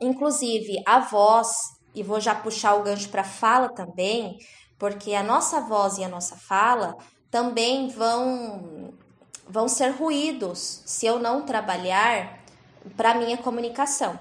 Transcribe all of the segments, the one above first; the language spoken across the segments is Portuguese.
inclusive a voz, e vou já puxar o gancho para fala também, porque a nossa voz e a nossa fala também vão vão ser ruídos se eu não trabalhar para minha comunicação.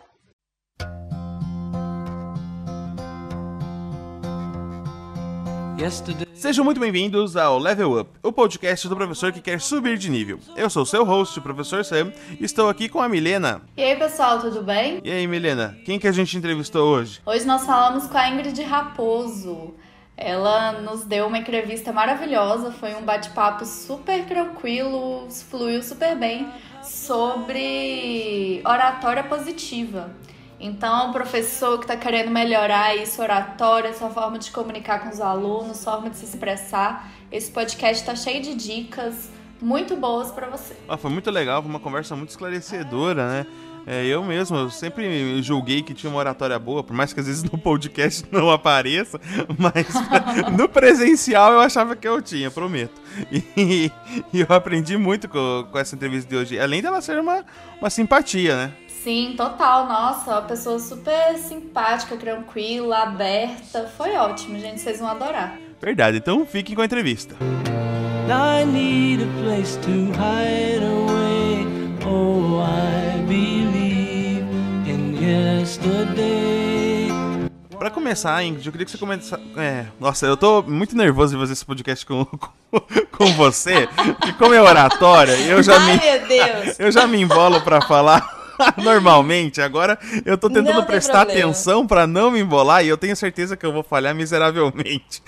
Sejam muito bem-vindos ao Level Up, o podcast do professor que quer subir de nível. Eu sou seu host, o professor Sam, e estou aqui com a Milena. E aí, pessoal, tudo bem? E aí, Milena, quem que a gente entrevistou hoje? Hoje nós falamos com a Ingrid Raposo. Ela nos deu uma entrevista maravilhosa, foi um bate-papo super tranquilo, fluiu super bem sobre oratória positiva. Então, o professor que está querendo melhorar isso, oratória, sua forma de comunicar com os alunos, forma de se expressar, esse podcast está cheio de dicas muito boas para você. Ah, foi muito legal, foi uma conversa muito esclarecedora, né? É, eu mesmo, eu sempre julguei que tinha uma oratória boa, por mais que às vezes no podcast não apareça, mas no presencial eu achava que eu tinha, prometo. E, e eu aprendi muito com, com, essa entrevista de hoje, além dela ser uma, uma simpatia, né? Sim, total. Nossa, uma pessoa super simpática, tranquila, aberta. Foi ótimo, gente. Vocês vão adorar. Verdade, então fiquem com a entrevista. I need a place to hide away. Oh, I believe in yesterday. Pra começar, Ingrid, eu queria que você começasse. É, nossa, eu tô muito nervoso de fazer esse podcast com, com, com você. Porque como é oratória, eu já Ai, me. meu Deus! Eu já me embolo pra falar. normalmente. Agora eu tô tentando Não prestar atenção pra não me embolar e eu tenho certeza que eu vou falhar miseravelmente.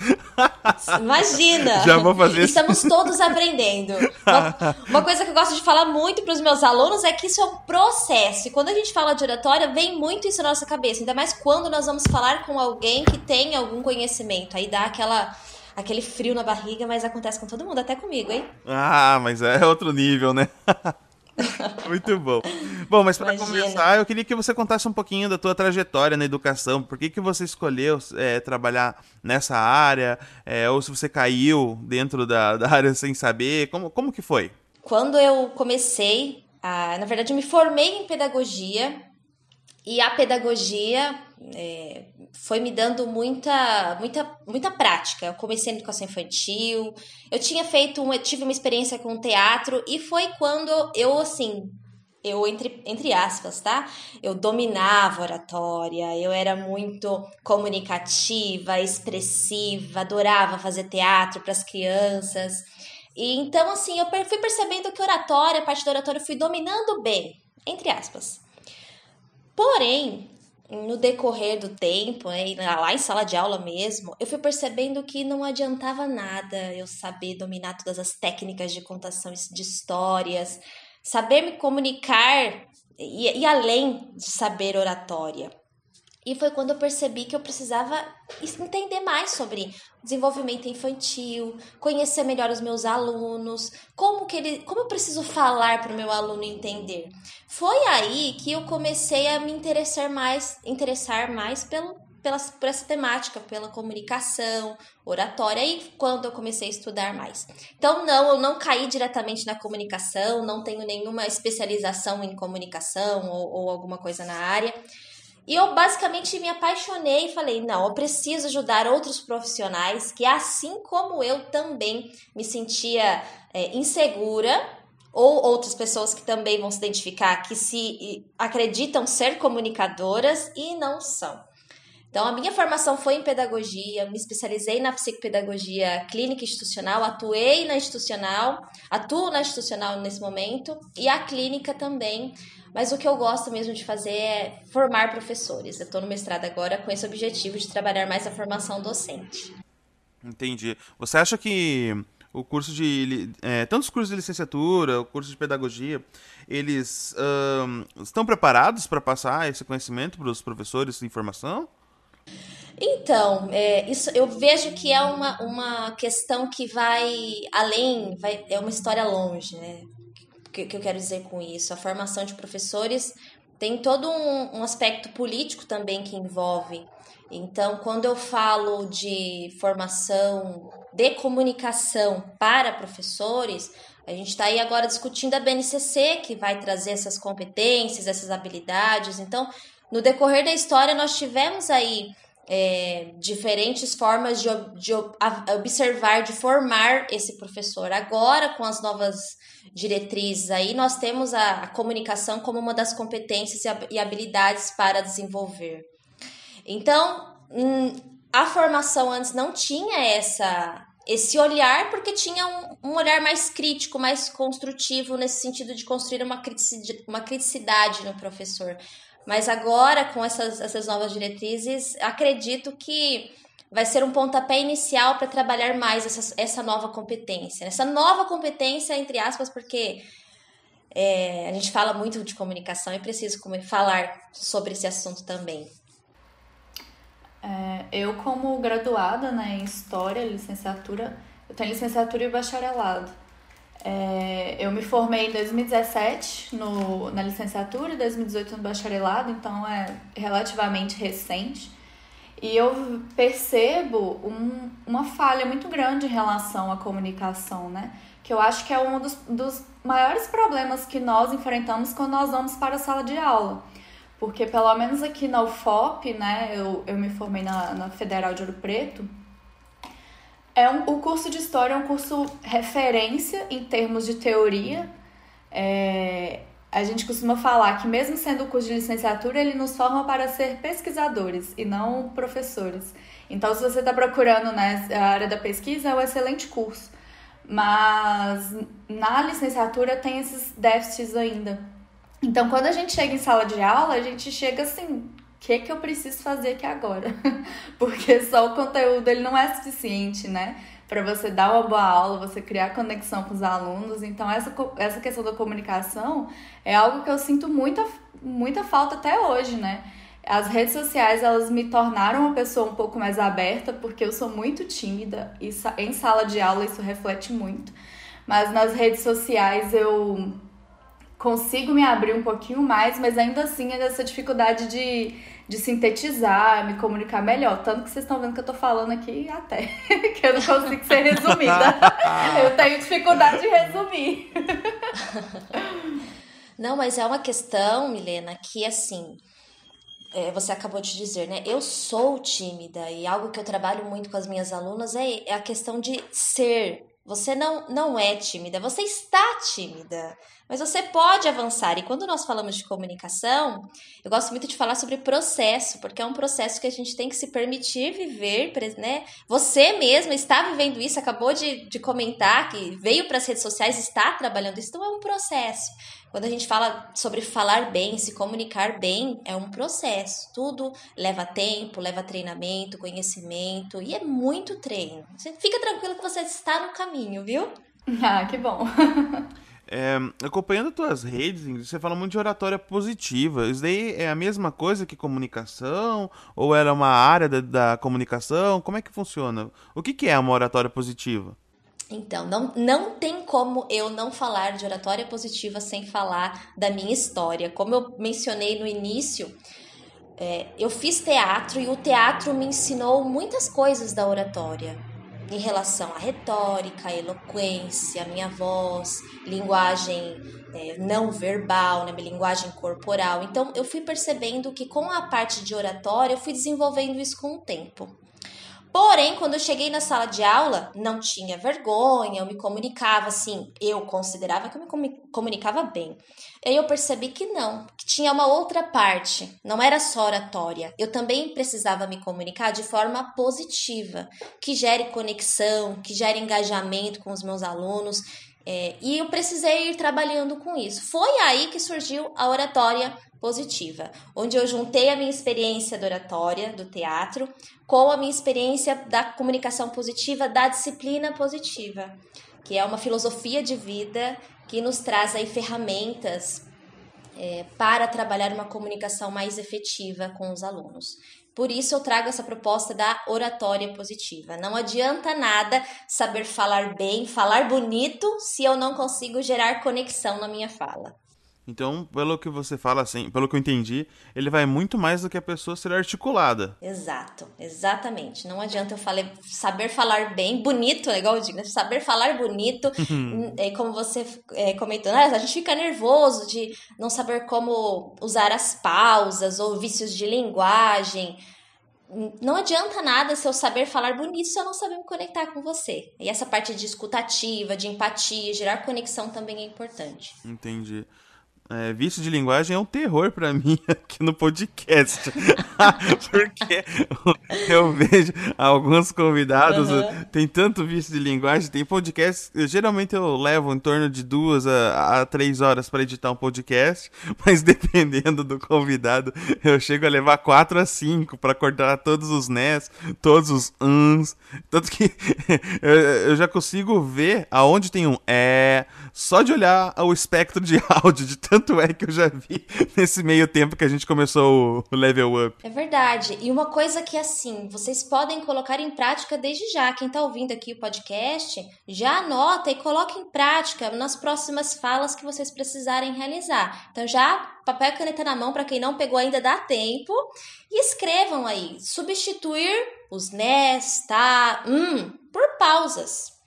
Imagina! Já vou fazer isso. Estamos todos aprendendo. Uma, uma coisa que eu gosto de falar muito para os meus alunos é que isso é um processo. E quando a gente fala de oratória, vem muito isso na nossa cabeça. Ainda mais quando nós vamos falar com alguém que tem algum conhecimento. Aí dá aquela. Aquele frio na barriga, mas acontece com todo mundo, até comigo, hein? Ah, mas é outro nível, né? Muito bom. Bom, mas para começar, eu queria que você contasse um pouquinho da tua trajetória na educação. Por que, que você escolheu é, trabalhar nessa área? É, ou se você caiu dentro da, da área sem saber? Como, como que foi? Quando eu comecei, a, na verdade, eu me formei em pedagogia e a pedagogia é, foi me dando muita, muita, muita prática. Eu comecei na educação infantil, eu tinha feito, tive uma experiência com teatro e foi quando eu, assim, eu, entre, entre aspas, tá? Eu dominava oratória, eu era muito comunicativa, expressiva, adorava fazer teatro para as crianças. E então, assim, eu fui percebendo que oratória, a parte da oratória, eu fui dominando bem, entre aspas. Porém, no decorrer do tempo, né, lá em sala de aula mesmo, eu fui percebendo que não adiantava nada eu saber dominar todas as técnicas de contação de histórias, saber me comunicar e, e além de saber oratória. E foi quando eu percebi que eu precisava entender mais sobre desenvolvimento infantil, conhecer melhor os meus alunos, como que ele, como eu preciso falar para o meu aluno entender. Foi aí que eu comecei a me interessar mais, interessar mais pelo, pela, por essa temática, pela comunicação, oratória, e quando eu comecei a estudar mais. Então, não, eu não caí diretamente na comunicação, não tenho nenhuma especialização em comunicação ou, ou alguma coisa na área. E eu basicamente me apaixonei e falei: não, eu preciso ajudar outros profissionais que, assim como eu também me sentia é, insegura, ou outras pessoas que também vão se identificar, que se acreditam ser comunicadoras e não são. Então, a minha formação foi em pedagogia, me especializei na psicopedagogia clínica institucional, atuei na institucional, atuo na institucional nesse momento, e a clínica também. Mas o que eu gosto mesmo de fazer é formar professores. Eu estou no mestrado agora com esse objetivo de trabalhar mais a formação docente. Entendi. Você acha que o curso de. É, tanto os cursos de licenciatura, o curso de pedagogia, eles ahn, estão preparados para passar esse conhecimento para os professores de formação? Então, é, isso eu vejo que é uma, uma questão que vai além, vai, é uma história longe, né? Que, que eu quero dizer com isso? A formação de professores tem todo um, um aspecto político também que envolve. Então, quando eu falo de formação de comunicação para professores, a gente está aí agora discutindo a BNCC, que vai trazer essas competências, essas habilidades. Então, No decorrer da história, nós tivemos aí é, diferentes formas de, de observar, de formar esse professor. Agora, com as novas diretrizes aí, nós temos a, a comunicação como uma das competências e habilidades para desenvolver. Então, hum, a formação antes não tinha essa esse olhar porque tinha um, um, olhar mais crítico, mais construtivo nesse sentido de construir uma criticidade, uma criticidade no professor. Mas agora, com essas, essas novas diretrizes, acredito que vai ser um pontapé inicial para trabalhar mais essa, essa nova competência. Essa nova competência, entre aspas, porque é, a gente fala muito de comunicação e preciso falar sobre esse assunto também. É, eu, como graduada né, em História, licenciatura, eu tenho licenciatura e bacharelado. É, eu me formei em 2017 no, na licenciatura e 2018 no bacharelado, então é relativamente recente. E eu percebo um, uma falha muito grande em relação à comunicação, né? Que eu acho que é um dos, dos maiores problemas que nós enfrentamos quando nós vamos para a sala de aula. Porque pelo menos aqui na UFOP, né, eu, eu me formei na, na Federal de Ouro Preto, é um, o curso de História é um curso referência em termos de teoria. É, a gente costuma falar que, mesmo sendo o curso de licenciatura, ele nos forma para ser pesquisadores e não professores. Então, se você está procurando né, a área da pesquisa, é um excelente curso. Mas na licenciatura tem esses déficits ainda. Então, quando a gente chega em sala de aula, a gente chega assim, que, que eu preciso fazer aqui agora? Porque só o conteúdo ele não é suficiente, né? Para você dar uma boa aula, você criar conexão com os alunos. Então, essa, essa questão da comunicação é algo que eu sinto muita, muita falta até hoje, né? As redes sociais, elas me tornaram uma pessoa um pouco mais aberta, porque eu sou muito tímida e em sala de aula isso reflete muito. Mas nas redes sociais eu consigo me abrir um pouquinho mais, mas ainda assim é essa dificuldade de, de sintetizar, me comunicar melhor. Tanto que vocês estão vendo que eu tô falando aqui até, que eu não consigo ser resumida. eu tenho dificuldade de resumir. não, mas é uma questão, Milena, que assim. É, você acabou de dizer, né? Eu sou tímida e algo que eu trabalho muito com as minhas alunas é, é a questão de ser. Você não, não é tímida, você está tímida. Mas você pode avançar. E quando nós falamos de comunicação, eu gosto muito de falar sobre processo, porque é um processo que a gente tem que se permitir viver, né? Você mesma está vivendo isso, acabou de, de comentar que veio para as redes sociais, está trabalhando isso, então é um processo. Quando a gente fala sobre falar bem, se comunicar bem, é um processo. Tudo leva tempo, leva treinamento, conhecimento e é muito treino. Você fica tranquilo que você está no caminho, viu? Ah, que bom. É, acompanhando tuas redes, você fala muito de oratória positiva. Isso daí é a mesma coisa que comunicação? Ou era uma área da, da comunicação? Como é que funciona? O que, que é uma oratória positiva? Então, não, não tem como eu não falar de oratória positiva sem falar da minha história. Como eu mencionei no início, é, eu fiz teatro e o teatro me ensinou muitas coisas da oratória em relação à retórica, à eloquência, à minha voz, linguagem é, não verbal, né, minha linguagem corporal. Então, eu fui percebendo que com a parte de oratória, eu fui desenvolvendo isso com o tempo. Porém, quando eu cheguei na sala de aula, não tinha vergonha, eu me comunicava assim, eu considerava que eu me comunicava bem. Aí eu percebi que não, que tinha uma outra parte, não era só oratória. Eu também precisava me comunicar de forma positiva, que gere conexão, que gere engajamento com os meus alunos. É, e eu precisei ir trabalhando com isso. Foi aí que surgiu a oratória positiva, onde eu juntei a minha experiência da oratória, do teatro, com a minha experiência da comunicação positiva, da disciplina positiva, que é uma filosofia de vida que nos traz aí ferramentas é, para trabalhar uma comunicação mais efetiva com os alunos. Por isso eu trago essa proposta da oratória positiva. Não adianta nada saber falar bem, falar bonito, se eu não consigo gerar conexão na minha fala. Então, pelo que você fala, assim, pelo que eu entendi, ele vai muito mais do que a pessoa ser articulada. Exato, exatamente. Não adianta eu falei, saber falar bem, bonito, legal, eu digo, né? saber falar bonito, é, como você é, comentou, né? a gente fica nervoso de não saber como usar as pausas ou vícios de linguagem não adianta nada se eu saber falar bonito se eu não saber me conectar com você. E essa parte de escutativa, de empatia, gerar conexão também é importante. Entendi. É, vício de linguagem é um terror para mim aqui no podcast. Porque eu vejo alguns convidados, uhum. tem tanto vício de linguagem, tem podcast. Geralmente eu levo em torno de duas a, a três horas para editar um podcast, mas dependendo do convidado, eu chego a levar quatro a cinco para cortar todos os nés, todos os uns. Tanto que eu já consigo ver aonde tem um é, só de olhar o espectro de áudio de tanto tanto é que eu já vi nesse meio tempo que a gente começou o level up. É verdade. E uma coisa que, assim, vocês podem colocar em prática desde já. Quem tá ouvindo aqui o podcast, já anota e coloca em prática nas próximas falas que vocês precisarem realizar. Então, já papel e caneta na mão, para quem não pegou ainda dá tempo. E escrevam aí, substituir os nes, tá, hum, por pausas.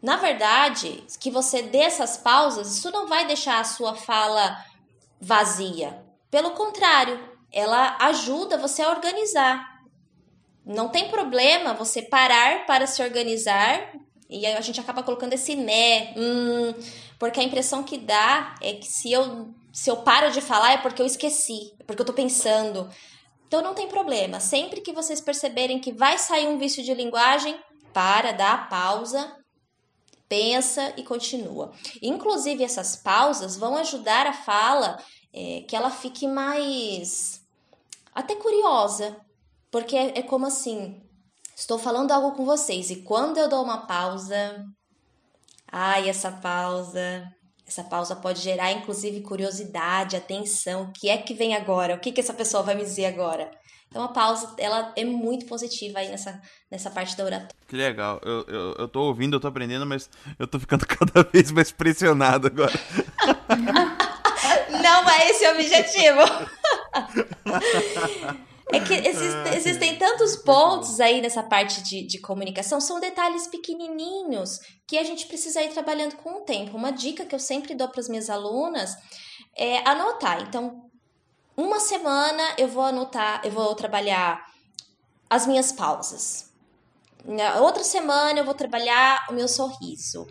Na verdade, que você dê essas pausas, isso não vai deixar a sua fala vazia. Pelo contrário, ela ajuda você a organizar. Não tem problema você parar para se organizar e a gente acaba colocando esse né, hum, porque a impressão que dá é que se eu se eu paro de falar é porque eu esqueci, é porque eu tô pensando. Então não tem problema. Sempre que vocês perceberem que vai sair um vício de linguagem, para, dá a pausa pensa e continua. Inclusive, essas pausas vão ajudar a fala é, que ela fique mais até curiosa, porque é, é como assim: estou falando algo com vocês e quando eu dou uma pausa, ai, essa pausa. Essa pausa pode gerar, inclusive, curiosidade, atenção. O que é que vem agora? O que, que essa pessoa vai me dizer agora? Então a pausa, ela é muito positiva aí nessa, nessa parte da oratória. Que legal. Eu, eu, eu tô ouvindo, eu tô aprendendo, mas eu tô ficando cada vez mais pressionado agora. Não é esse o objetivo. É que existem, existem tantos pontos aí nessa parte de, de comunicação, são detalhes pequenininhos que a gente precisa ir trabalhando com o tempo. Uma dica que eu sempre dou para as minhas alunas é anotar. Então, uma semana eu vou anotar, eu vou trabalhar as minhas pausas. Na outra semana eu vou trabalhar o meu sorriso.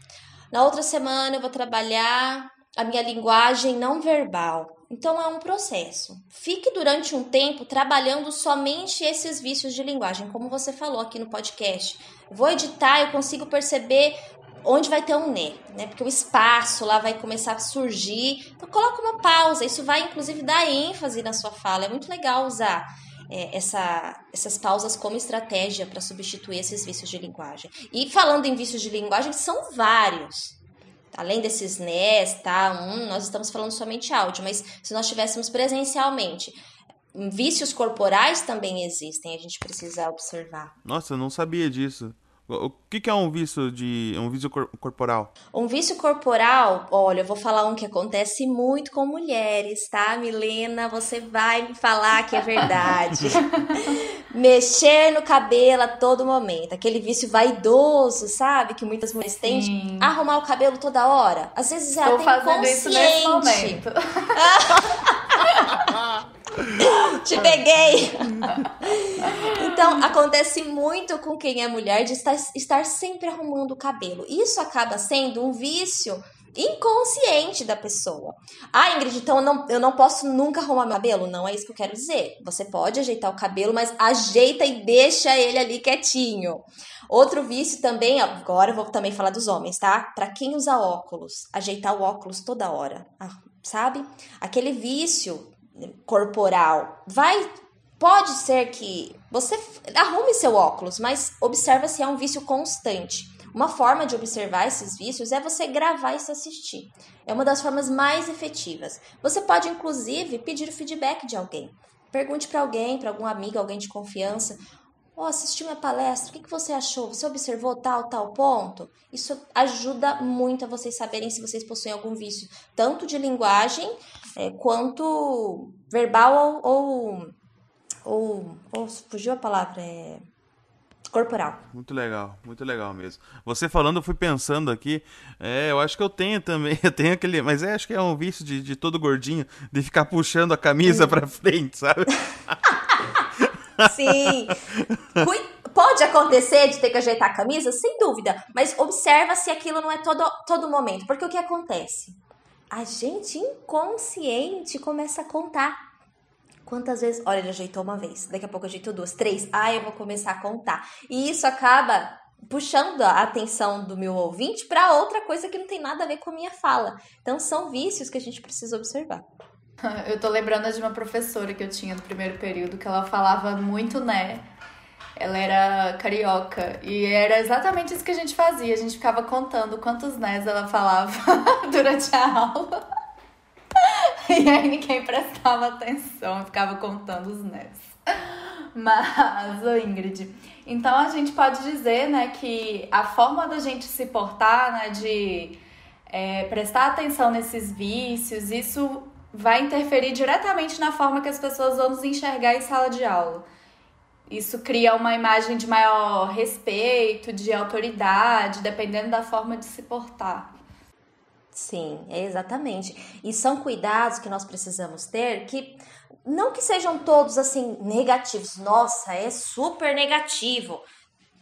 Na outra semana eu vou trabalhar a minha linguagem não verbal. Então é um processo. Fique durante um tempo trabalhando somente esses vícios de linguagem, como você falou aqui no podcast. Vou editar, eu consigo perceber onde vai ter um né, né? Porque o espaço lá vai começar a surgir. Então coloca uma pausa, isso vai inclusive dar ênfase na sua fala. É muito legal usar é, essa, essas pausas como estratégia para substituir esses vícios de linguagem. E falando em vícios de linguagem, são vários. Além desses NES, tá? Um, nós estamos falando somente áudio, mas se nós tivéssemos presencialmente, vícios corporais também existem, a gente precisa observar. Nossa, eu não sabia disso. O que, que, é um vício de um vício cor corporal? Um vício corporal, olha, eu vou falar um que acontece muito com mulheres, tá? Milena, você vai me falar que é verdade. Mexer no cabelo a todo momento, aquele vício vaidoso, sabe? Que muitas mulheres têm de arrumar o cabelo toda hora. Às vezes é Estou até fazendo isso nesse momento. Te peguei! então, acontece muito com quem é mulher de estar, estar sempre arrumando o cabelo. Isso acaba sendo um vício inconsciente da pessoa. Ah, Ingrid, então eu não, eu não posso nunca arrumar meu cabelo? Não é isso que eu quero dizer. Você pode ajeitar o cabelo, mas ajeita e deixa ele ali quietinho. Outro vício também, agora eu vou também falar dos homens, tá? Para quem usa óculos, ajeitar o óculos toda hora, sabe? Aquele vício corporal. Vai pode ser que você arrume seu óculos, mas observa se é um vício constante. Uma forma de observar esses vícios é você gravar e se assistir. É uma das formas mais efetivas. Você pode inclusive pedir o feedback de alguém. Pergunte para alguém, para algum amigo, alguém de confiança, oh, assisti minha palestra, o que, que você achou? Você observou tal, tal ponto? Isso ajuda muito a vocês saberem se vocês possuem algum vício, tanto de linguagem é, quanto verbal ou, ou, ou, ou, fugiu a palavra, é corporal. Muito legal, muito legal mesmo. Você falando, eu fui pensando aqui, é, eu acho que eu tenho também, eu tenho aquele, mas é, acho que é um vício de, de todo gordinho, de ficar puxando a camisa hum. pra frente, sabe? Sim. Pode acontecer de ter que ajeitar a camisa? Sem dúvida. Mas observa se aquilo não é todo, todo momento. Porque o que acontece? A gente inconsciente começa a contar. Quantas vezes. Olha, ele ajeitou uma vez, daqui a pouco ajeitou duas, três. Ah, eu vou começar a contar. E isso acaba puxando a atenção do meu ouvinte para outra coisa que não tem nada a ver com a minha fala. Então, são vícios que a gente precisa observar. Eu tô lembrando de uma professora que eu tinha no primeiro período que ela falava muito né. Ela era carioca e era exatamente isso que a gente fazia. A gente ficava contando quantos nés ela falava durante a aula. E aí ninguém prestava atenção, ficava contando os nés. Mas, ô Ingrid, então a gente pode dizer, né, que a forma da gente se portar, né, de é, prestar atenção nesses vícios, isso vai interferir diretamente na forma que as pessoas vão nos enxergar em sala de aula. Isso cria uma imagem de maior respeito, de autoridade, dependendo da forma de se portar. Sim, é exatamente. E são cuidados que nós precisamos ter que não que sejam todos assim negativos. Nossa, é super negativo.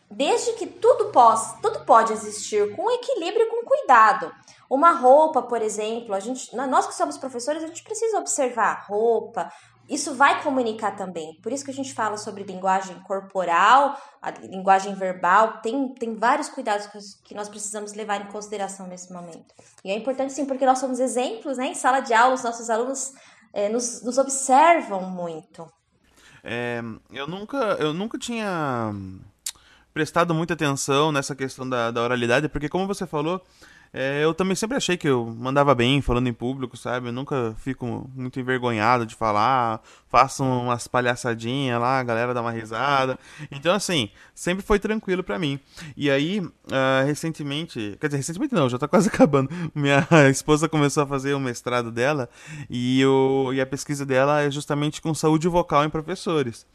Desde que tudo pode, tudo pode existir com equilíbrio e com cuidado. Uma roupa, por exemplo, a gente, nós que somos professores, a gente precisa observar roupa. Isso vai comunicar também. Por isso que a gente fala sobre linguagem corporal, a linguagem verbal. Tem, tem vários cuidados que nós precisamos levar em consideração nesse momento. E é importante sim, porque nós somos exemplos, né? Em sala de aula, os nossos alunos é, nos, nos observam muito. É, eu nunca, eu nunca tinha prestado muita atenção nessa questão da, da oralidade, porque como você falou, é, eu também sempre achei que eu mandava bem falando em público, sabe? Eu nunca fico muito envergonhado de falar, faço umas palhaçadinhas lá, a galera dá uma risada. Então, assim, sempre foi tranquilo para mim. E aí, uh, recentemente, quer dizer, recentemente não, já tá quase acabando. Minha esposa começou a fazer o mestrado dela e, o, e a pesquisa dela é justamente com saúde vocal em professores.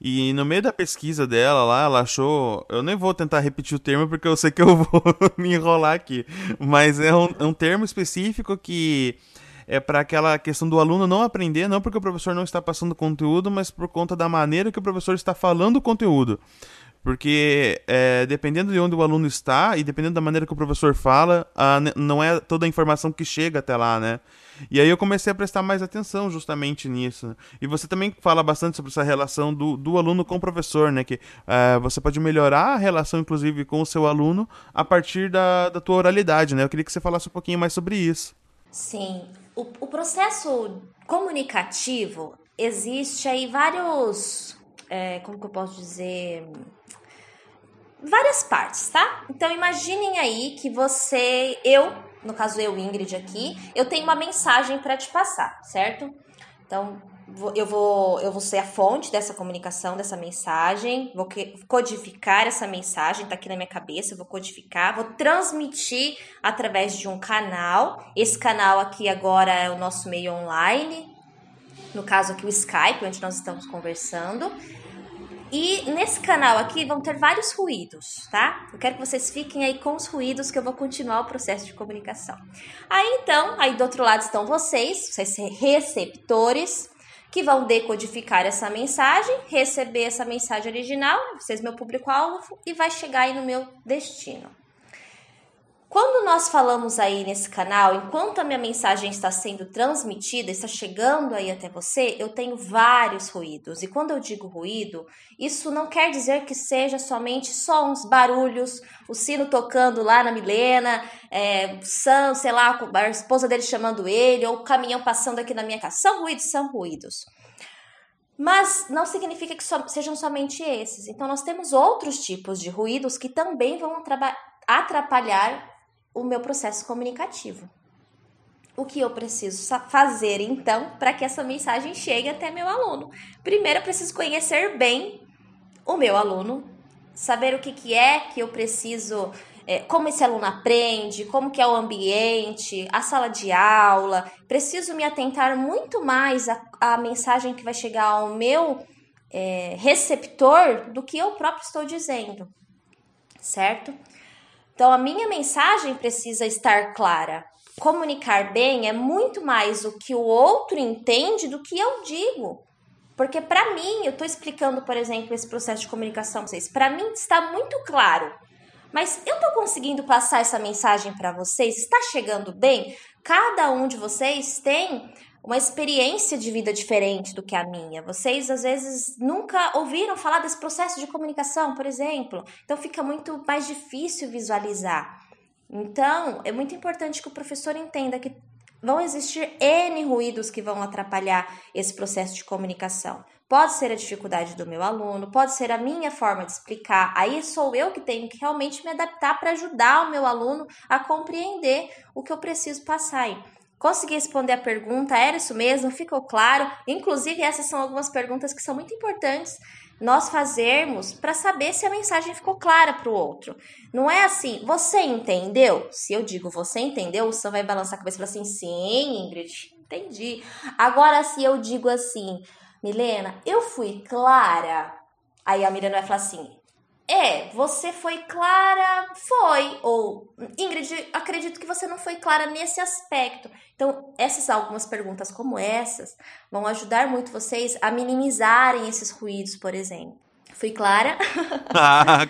E no meio da pesquisa dela lá, ela achou. Eu nem vou tentar repetir o termo porque eu sei que eu vou me enrolar aqui. Mas é um, é um termo específico que é para aquela questão do aluno não aprender, não porque o professor não está passando conteúdo, mas por conta da maneira que o professor está falando o conteúdo. Porque é, dependendo de onde o aluno está e dependendo da maneira que o professor fala, a, não é toda a informação que chega até lá, né? E aí eu comecei a prestar mais atenção justamente nisso. E você também fala bastante sobre essa relação do, do aluno com o professor, né? Que uh, você pode melhorar a relação, inclusive, com o seu aluno a partir da, da tua oralidade, né? Eu queria que você falasse um pouquinho mais sobre isso. Sim. O, o processo comunicativo existe aí vários. É, como que eu posso dizer? Várias partes, tá? Então imaginem aí que você, eu no caso eu, Ingrid, aqui, eu tenho uma mensagem para te passar, certo? Então, eu vou, eu vou ser a fonte dessa comunicação, dessa mensagem, vou codificar essa mensagem, tá aqui na minha cabeça, vou codificar, vou transmitir através de um canal. Esse canal aqui agora é o nosso meio online, no caso aqui o Skype, onde nós estamos conversando. E nesse canal aqui vão ter vários ruídos, tá? Eu quero que vocês fiquem aí com os ruídos que eu vou continuar o processo de comunicação. Aí então, aí do outro lado estão vocês, vocês receptores, que vão decodificar essa mensagem, receber essa mensagem original, vocês meu público-alvo, e vai chegar aí no meu destino. Quando nós falamos aí nesse canal, enquanto a minha mensagem está sendo transmitida, está chegando aí até você, eu tenho vários ruídos. E quando eu digo ruído, isso não quer dizer que seja somente só uns barulhos, o sino tocando lá na Milena, é, Sam, sei lá, a esposa dele chamando ele, ou o caminhão passando aqui na minha casa. São ruídos, são ruídos. Mas não significa que so, sejam somente esses. Então, nós temos outros tipos de ruídos que também vão atrapalhar o meu processo comunicativo. O que eu preciso fazer então para que essa mensagem chegue até meu aluno? Primeiro, eu preciso conhecer bem o meu aluno, saber o que, que é que eu preciso é, como esse aluno aprende, como que é o ambiente, a sala de aula. Preciso me atentar muito mais à, à mensagem que vai chegar ao meu é, receptor do que eu próprio estou dizendo, certo? Então, a minha mensagem precisa estar clara. Comunicar bem é muito mais o que o outro entende do que eu digo. Porque para mim, eu estou explicando, por exemplo, esse processo de comunicação para vocês. Para mim está muito claro. Mas eu estou conseguindo passar essa mensagem para vocês? Está chegando bem? Cada um de vocês tem uma experiência de vida diferente do que a minha. Vocês às vezes nunca ouviram falar desse processo de comunicação, por exemplo. Então fica muito mais difícil visualizar. Então, é muito importante que o professor entenda que vão existir N ruídos que vão atrapalhar esse processo de comunicação. Pode ser a dificuldade do meu aluno, pode ser a minha forma de explicar. Aí sou eu que tenho que realmente me adaptar para ajudar o meu aluno a compreender o que eu preciso passar. Aí. Consegui responder a pergunta, era isso mesmo? Ficou claro? Inclusive, essas são algumas perguntas que são muito importantes nós fazermos para saber se a mensagem ficou clara para o outro. Não é assim, você entendeu? Se eu digo você entendeu, o Sam vai balançar a cabeça e falar assim: sim, Ingrid, entendi. Agora, se eu digo assim, Milena, eu fui clara. Aí a Milena vai falar assim: é, você foi clara, foi. Ou, Ingrid, acredito que você não foi clara nesse aspecto. Então, essas algumas perguntas como essas vão ajudar muito vocês a minimizarem esses ruídos, por exemplo. Fui clara? ah,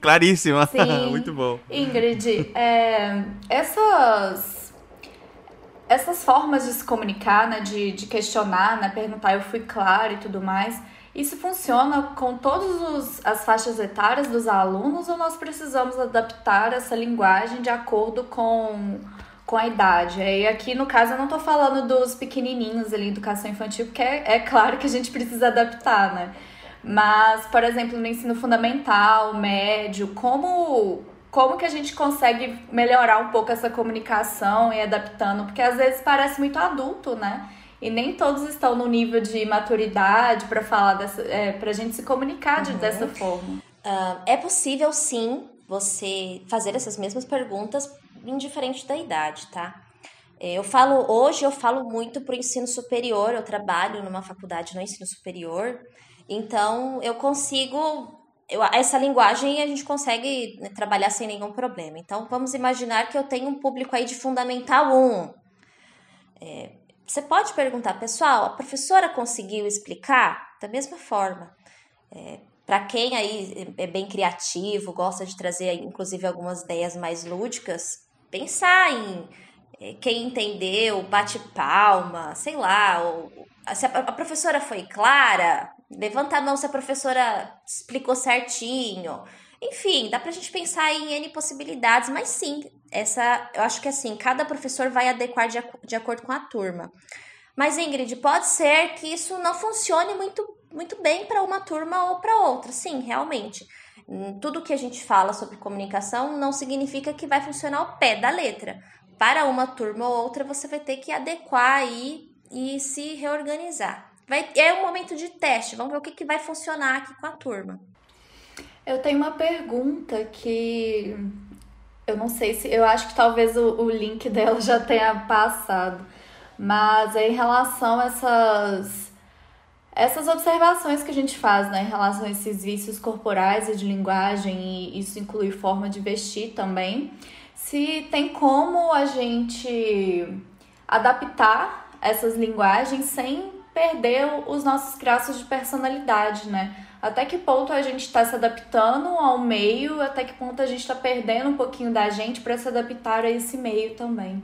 claríssima. Sim. muito bom. Ingrid, é, essas essas formas de se comunicar, né, de, de questionar, né, perguntar eu fui clara e tudo mais, isso funciona com todas as faixas etárias dos alunos ou nós precisamos adaptar essa linguagem de acordo com, com a idade? E aqui, no caso, eu não estou falando dos pequenininhos ali, educação infantil, porque é, é claro que a gente precisa adaptar, né? Mas, por exemplo, no ensino fundamental, médio, como como que a gente consegue melhorar um pouco essa comunicação e adaptando? Porque às vezes parece muito adulto, né? E nem todos estão no nível de maturidade para falar dessa, é, para a gente se comunicar uhum. dessa forma. Uh, é possível sim você fazer essas mesmas perguntas indiferente da idade, tá? É, eu falo hoje, eu falo muito para o ensino superior. Eu trabalho numa faculdade no ensino superior, então eu consigo eu, essa linguagem a gente consegue né, trabalhar sem nenhum problema. Então vamos imaginar que eu tenho um público aí de fundamental 1. É, você pode perguntar, pessoal, a professora conseguiu explicar? Da mesma forma. É, Para quem aí é bem criativo, gosta de trazer inclusive algumas ideias mais lúdicas, pensar em é, quem entendeu, bate palma, sei lá, ou, se a, a professora foi clara, levanta a mão se a professora explicou certinho. Enfim, dá pra gente pensar em N possibilidades, mas sim, essa, eu acho que assim, cada professor vai adequar de, de acordo com a turma. Mas, Ingrid, pode ser que isso não funcione muito, muito bem para uma turma ou para outra. Sim, realmente. Hum, tudo que a gente fala sobre comunicação não significa que vai funcionar ao pé da letra. Para uma turma ou outra, você vai ter que adequar aí e se reorganizar. Vai, é um momento de teste, vamos ver o que, que vai funcionar aqui com a turma. Eu tenho uma pergunta que eu não sei se. Eu acho que talvez o, o link dela já tenha passado. Mas é em relação a essas, essas observações que a gente faz, né? Em relação a esses vícios corporais e de linguagem, e isso inclui forma de vestir também. Se tem como a gente adaptar essas linguagens sem perder os nossos traços de personalidade, né? Até que ponto a gente está se adaptando ao meio, até que ponto a gente está perdendo um pouquinho da gente para se adaptar a esse meio também.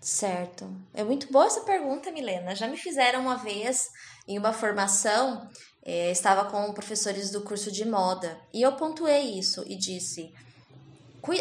Certo. É muito boa essa pergunta, Milena. Já me fizeram uma vez em uma formação, eh, estava com professores do curso de moda, e eu pontuei isso e disse: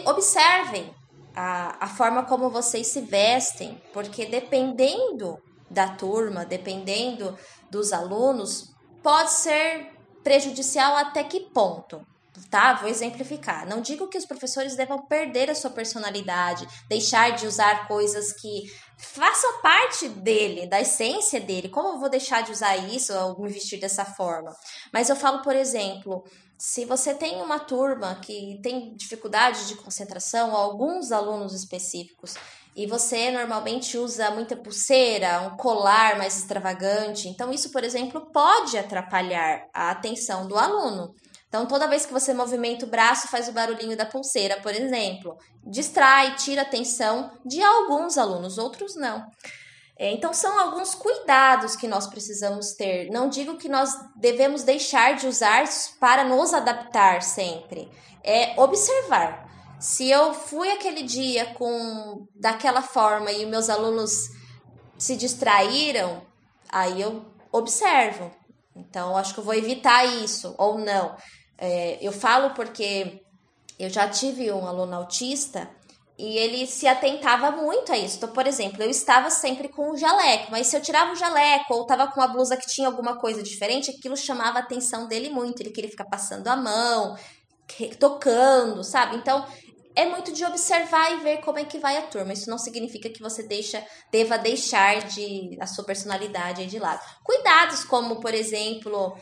observem a, a forma como vocês se vestem, porque dependendo da turma, dependendo dos alunos, pode ser prejudicial até que ponto? tá? Vou exemplificar. Não digo que os professores devam perder a sua personalidade, deixar de usar coisas que façam parte dele, da essência dele. Como eu vou deixar de usar isso ou me vestir dessa forma? Mas eu falo, por exemplo, se você tem uma turma que tem dificuldade de concentração, alguns alunos específicos, e você normalmente usa muita pulseira, um colar mais extravagante, então isso, por exemplo, pode atrapalhar a atenção do aluno. Então, toda vez que você movimenta o braço, faz o barulhinho da pulseira, por exemplo, distrai, tira a atenção de alguns alunos, outros não. É, então, são alguns cuidados que nós precisamos ter. Não digo que nós devemos deixar de usar para nos adaptar sempre. É observar. Se eu fui aquele dia com daquela forma e meus alunos se distraíram, aí eu observo. Então, acho que eu vou evitar isso ou não. É, eu falo porque eu já tive um aluno autista e ele se atentava muito a isso. Então, por exemplo, eu estava sempre com o jaleco, mas se eu tirava o jaleco ou estava com uma blusa que tinha alguma coisa diferente, aquilo chamava a atenção dele muito. Ele queria ficar passando a mão, tocando, sabe? Então, é muito de observar e ver como é que vai a turma. Isso não significa que você deixa, deva deixar de a sua personalidade de lado. Cuidados como, por exemplo,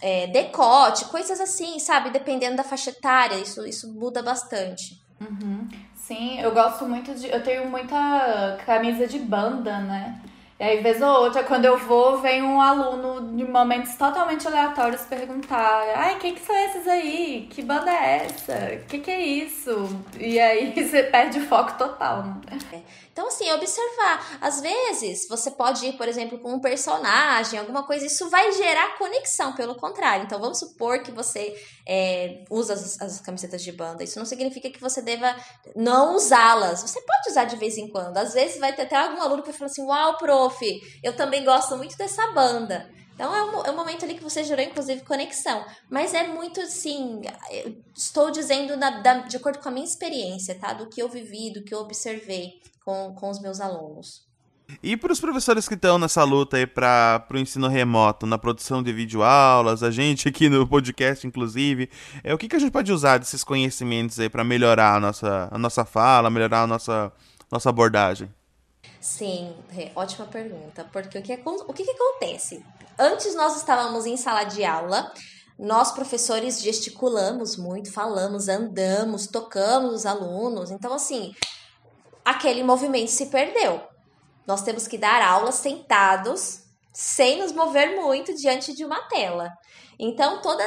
é, decote, coisas assim, sabe? Dependendo da faixa etária, isso, isso muda bastante. Uhum. Sim, eu gosto muito de. Eu tenho muita camisa de banda, né? E aí, vez ou outra, quando eu vou, vem um aluno de momentos totalmente aleatórios perguntar: ai, quem que são esses aí? Que banda é essa? O que, que é isso? E aí você perde o foco total. Né? Então, assim, observar. Às vezes, você pode ir, por exemplo, com um personagem, alguma coisa, isso vai gerar conexão, pelo contrário. Então, vamos supor que você é, usa as, as, camisetas de banda. Isso não significa que você deva não usá-las. Você pode usar de vez em quando. Às vezes, vai ter até algum aluno que vai falar assim: Uau, prof, eu também gosto muito dessa banda. Então é um, é um momento ali que você gerou, inclusive, conexão. Mas é muito assim. Estou dizendo da, da, de acordo com a minha experiência, tá? Do que eu vivi, do que eu observei com, com os meus alunos. E para os professores que estão nessa luta aí para o ensino remoto, na produção de videoaulas, a gente aqui no podcast, inclusive, é, o que, que a gente pode usar desses conhecimentos aí para melhorar a nossa, a nossa fala, melhorar a nossa, nossa abordagem? Sim, é, ótima pergunta. Porque o que, o que, que acontece? Antes nós estávamos em sala de aula, nós, professores, gesticulamos muito, falamos, andamos, tocamos os alunos. Então, assim, aquele movimento se perdeu. Nós temos que dar aula sentados, sem nos mover muito diante de uma tela. Então, toda,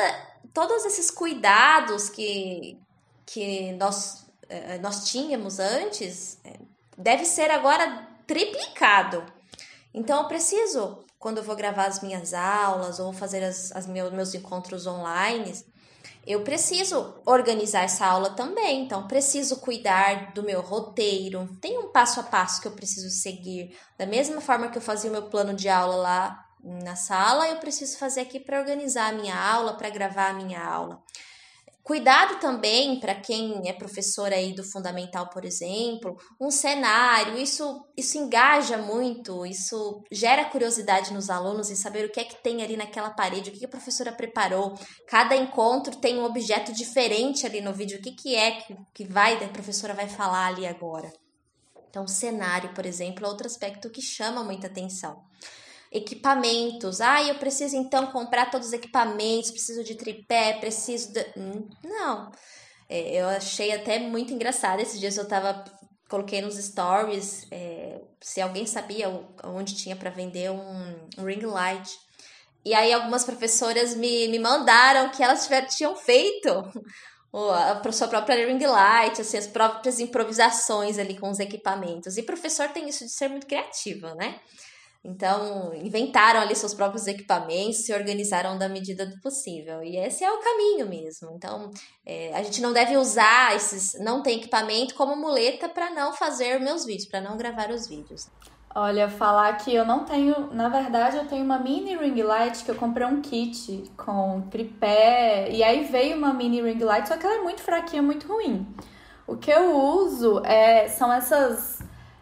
todos esses cuidados que, que nós, eh, nós tínhamos antes eh, deve ser agora triplicado. Então, eu preciso, quando eu vou gravar as minhas aulas ou fazer as, as meus, meus encontros online, eu preciso organizar essa aula também, então preciso cuidar do meu roteiro. Tem um passo a passo que eu preciso seguir. Da mesma forma que eu fazia o meu plano de aula lá na sala, eu preciso fazer aqui para organizar a minha aula, para gravar a minha aula. Cuidado também para quem é professor aí do fundamental, por exemplo, um cenário, isso isso engaja muito, isso gera curiosidade nos alunos em saber o que é que tem ali naquela parede, o que a professora preparou. Cada encontro tem um objeto diferente ali no vídeo, o que que é que, que vai a professora vai falar ali agora. Então, cenário, por exemplo, é outro aspecto que chama muita atenção equipamentos. Ah, eu preciso então comprar todos os equipamentos, preciso de tripé, preciso de. Hum, não. É, eu achei até muito engraçado. Esses dias eu tava. Coloquei nos stories é, se alguém sabia onde tinha para vender um, um, ring light. E aí algumas professoras me, me mandaram que elas tiver, tinham feito a sua própria ring light, assim, as próprias improvisações ali com os equipamentos. E professor tem isso de ser muito criativo, né? Então, inventaram ali seus próprios equipamentos, se organizaram da medida do possível. E esse é o caminho mesmo. Então, é, a gente não deve usar esses não tem equipamento como muleta para não fazer meus vídeos, para não gravar os vídeos. Olha, falar que eu não tenho, na verdade, eu tenho uma mini ring light que eu comprei um kit com tripé e aí veio uma mini ring light, só que ela é muito fraquinha, muito ruim. O que eu uso é, são essas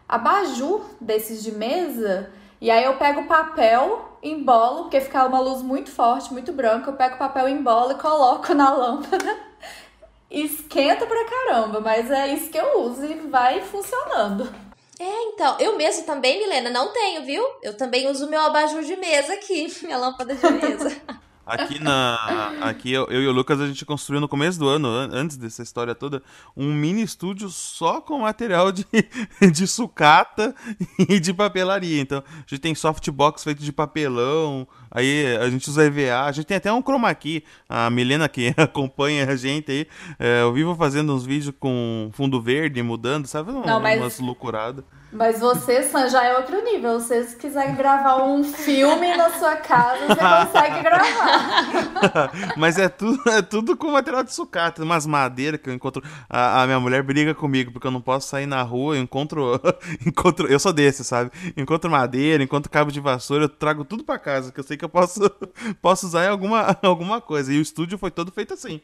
abajur desses de mesa e aí eu pego o papel, embolo, porque fica uma luz muito forte, muito branca, eu pego o papel, embolo e coloco na lâmpada. esquenta pra caramba, mas é isso que eu uso e vai funcionando. É, então, eu mesmo também, Milena, não tenho, viu? Eu também uso meu abajur de mesa aqui, minha lâmpada de mesa. Aqui na. Aqui eu, eu, e o Lucas a gente construiu no começo do ano, antes dessa história toda, um mini estúdio só com material de, de sucata e de papelaria. Então, a gente tem softbox feito de papelão, aí a gente usa EVA, a gente tem até um chroma key. A Milena que acompanha a gente aí, é, eu vivo fazendo uns vídeos com fundo verde, mudando, sabe? Não, mas... Umas loucuradas. Mas você, Sam, já é outro nível. Se você quiser gravar um filme na sua casa, você consegue gravar. Mas é tudo, é tudo com material de sucata, umas madeiras que eu encontro. A, a, minha mulher briga comigo porque eu não posso sair na rua, eu encontro. encontro eu sou desse, sabe? Encontro madeira, encontro cabo de vassoura, eu trago tudo para casa, que eu sei que eu posso, posso usar em alguma, alguma coisa. E o estúdio foi todo feito assim.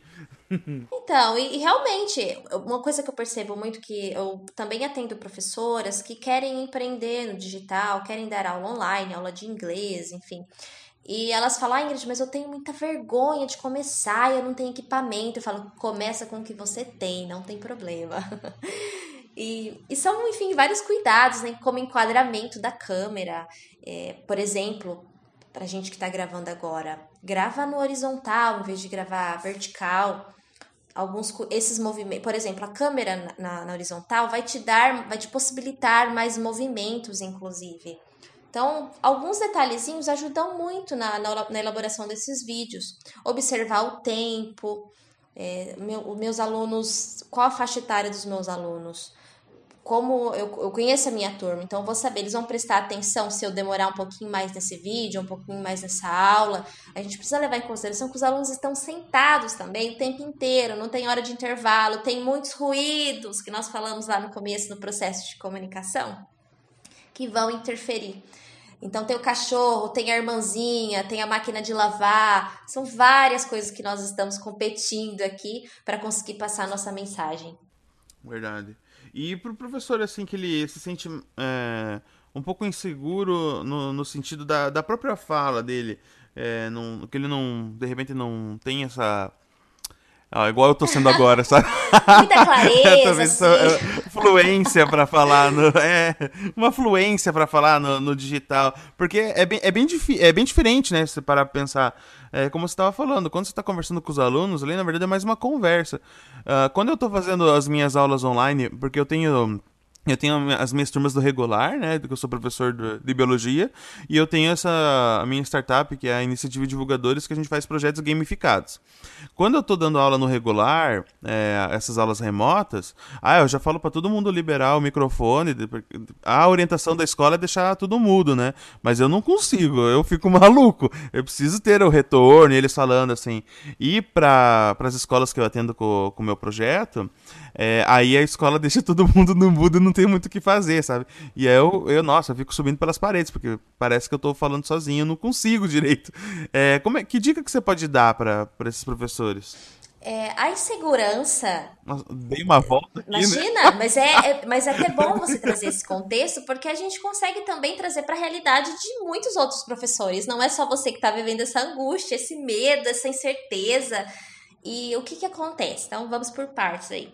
Então, e, e, realmente, uma coisa que eu percebo muito que eu também atendo professoras que querem empreender no digital, querem dar aula online, aula de inglês, enfim. E elas falam, ah, Ingrid, mas eu tenho muita vergonha de começar, eu não tenho equipamento. Eu falo, começa com o que você tem, não tem problema. e, e são, enfim, vários cuidados, né? Como enquadramento da câmera. É, por exemplo, pra gente que tá gravando agora, grava no horizontal em vez de gravar vertical alguns esses movimentos, por exemplo, a câmera na, na, horizontal vai te dar, vai te possibilitar mais movimentos, inclusive. Então, alguns detalhezinhos ajudam muito na, na, na elaboração desses vídeos. Observar o tempo, é, meu, meus alunos, qual a faixa etária dos meus alunos, como eu, eu conheço a minha turma, então vou saber, eles vão prestar atenção se eu demorar um pouquinho mais nesse vídeo, um pouquinho mais nessa aula. A gente precisa levar em consideração que os alunos estão sentados também o tempo inteiro, não tem hora de intervalo, tem muitos ruídos que nós falamos lá no começo no processo de comunicação que vão interferir. Então tem o cachorro, tem a irmãzinha, tem a máquina de lavar, são várias coisas que nós estamos competindo aqui para conseguir passar a nossa mensagem. Verdade. E pro professor, assim, que ele se sente é, um pouco inseguro no, no sentido da, da própria fala dele, é, não, que ele não, de repente, não tem essa ah, igual eu tô sendo agora, sabe? Muita clareza. assim. Fluência para falar no. É, uma fluência para falar no, no, digital. Porque é bem, é, bem é bem diferente, né? Se parar pra pensar. É, como você estava falando, quando você está conversando com os alunos, ali na verdade é mais uma conversa. Uh, quando eu estou fazendo as minhas aulas online, porque eu tenho eu tenho as minhas turmas do regular, né? Que eu sou professor de biologia. E eu tenho essa a minha startup, que é a Iniciativa Divulgadores, que a gente faz projetos gamificados. Quando eu estou dando aula no regular, é, essas aulas remotas, ah, eu já falo para todo mundo liberar o microfone. A orientação da escola é deixar tudo mudo, né? Mas eu não consigo, eu fico maluco. Eu preciso ter o retorno, eles falando assim. E para as escolas que eu atendo com o meu projeto, é, aí a escola deixa todo mundo no mudo e não tem muito o que fazer, sabe? E aí eu, eu, nossa, eu fico subindo pelas paredes, porque parece que eu tô falando sozinho, eu não consigo direito. É, como é, que dica que você pode dar para esses professores? É, a insegurança. Nossa, dei uma volta aqui, né? Imagina, né? mas, é, é, mas é até bom você trazer esse contexto, porque a gente consegue também trazer para a realidade de muitos outros professores. Não é só você que está vivendo essa angústia, esse medo, essa incerteza. E o que, que acontece? Então vamos por partes aí.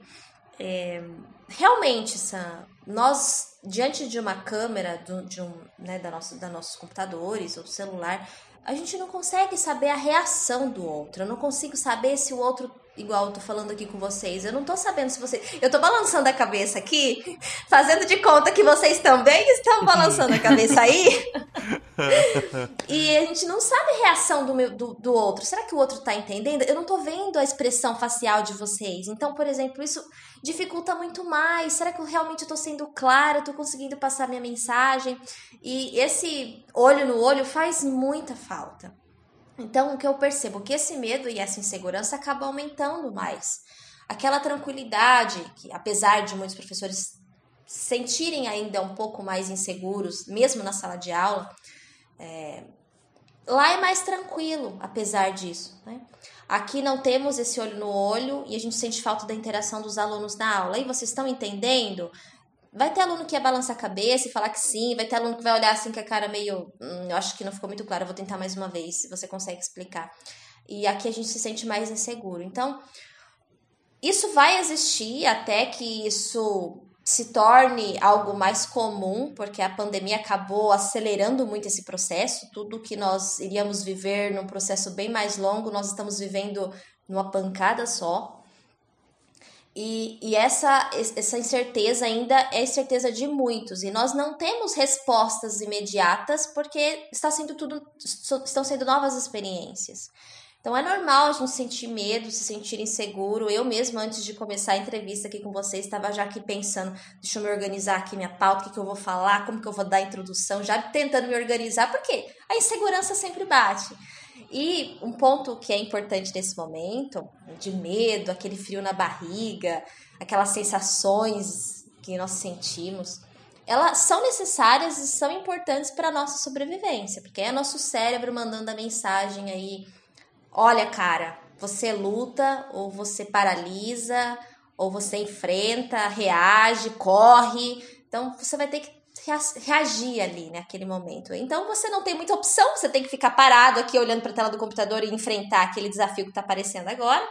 É, realmente, Sam, nós, diante de uma câmera, do, de um, né, da, nossa, da nossos computadores ou do celular, a gente não consegue saber a reação do outro. Eu não consigo saber se o outro igual eu tô falando aqui com vocês. Eu não tô sabendo se vocês. Eu tô balançando a cabeça aqui, fazendo de conta que vocês também estão balançando a cabeça aí. e a gente não sabe a reação do, meu, do, do outro. Será que o outro tá entendendo? Eu não tô vendo a expressão facial de vocês. Então, por exemplo, isso dificulta muito mais. Será que eu realmente tô sendo clara? Tô conseguindo passar minha mensagem? E esse olho no olho faz muita falta. Então, o que eu percebo que esse medo e essa insegurança acabam aumentando mais. Aquela tranquilidade que, apesar de muitos professores sentirem ainda um pouco mais inseguros, mesmo na sala de aula, é, lá é mais tranquilo, apesar disso. Né? Aqui não temos esse olho no olho e a gente sente falta da interação dos alunos na aula. E vocês estão entendendo? Vai ter aluno que ia balançar a cabeça e falar que sim, vai ter aluno que vai olhar assim com a cara meio. Hum, eu acho que não ficou muito claro, eu vou tentar mais uma vez, se você consegue explicar. E aqui a gente se sente mais inseguro. Então, isso vai existir até que isso se torne algo mais comum, porque a pandemia acabou acelerando muito esse processo. Tudo que nós iríamos viver num processo bem mais longo, nós estamos vivendo numa pancada só. E, e essa, essa incerteza ainda é incerteza de muitos. E nós não temos respostas imediatas porque está sendo tudo, estão sendo novas experiências. Então é normal a gente sentir medo, se sentir inseguro. Eu mesmo, antes de começar a entrevista aqui com vocês, estava já aqui pensando, deixa eu me organizar aqui minha pauta, o que, que eu vou falar, como que eu vou dar a introdução, já tentando me organizar, porque a insegurança sempre bate. E um ponto que é importante nesse momento, de medo, aquele frio na barriga, aquelas sensações que nós sentimos, elas são necessárias e são importantes para a nossa sobrevivência, porque é nosso cérebro mandando a mensagem aí olha, cara, você luta ou você paralisa ou você enfrenta, reage, corre. Então você vai ter que reagir ali naquele momento. Então você não tem muita opção, você tem que ficar parado aqui olhando para a tela do computador e enfrentar aquele desafio que está aparecendo agora.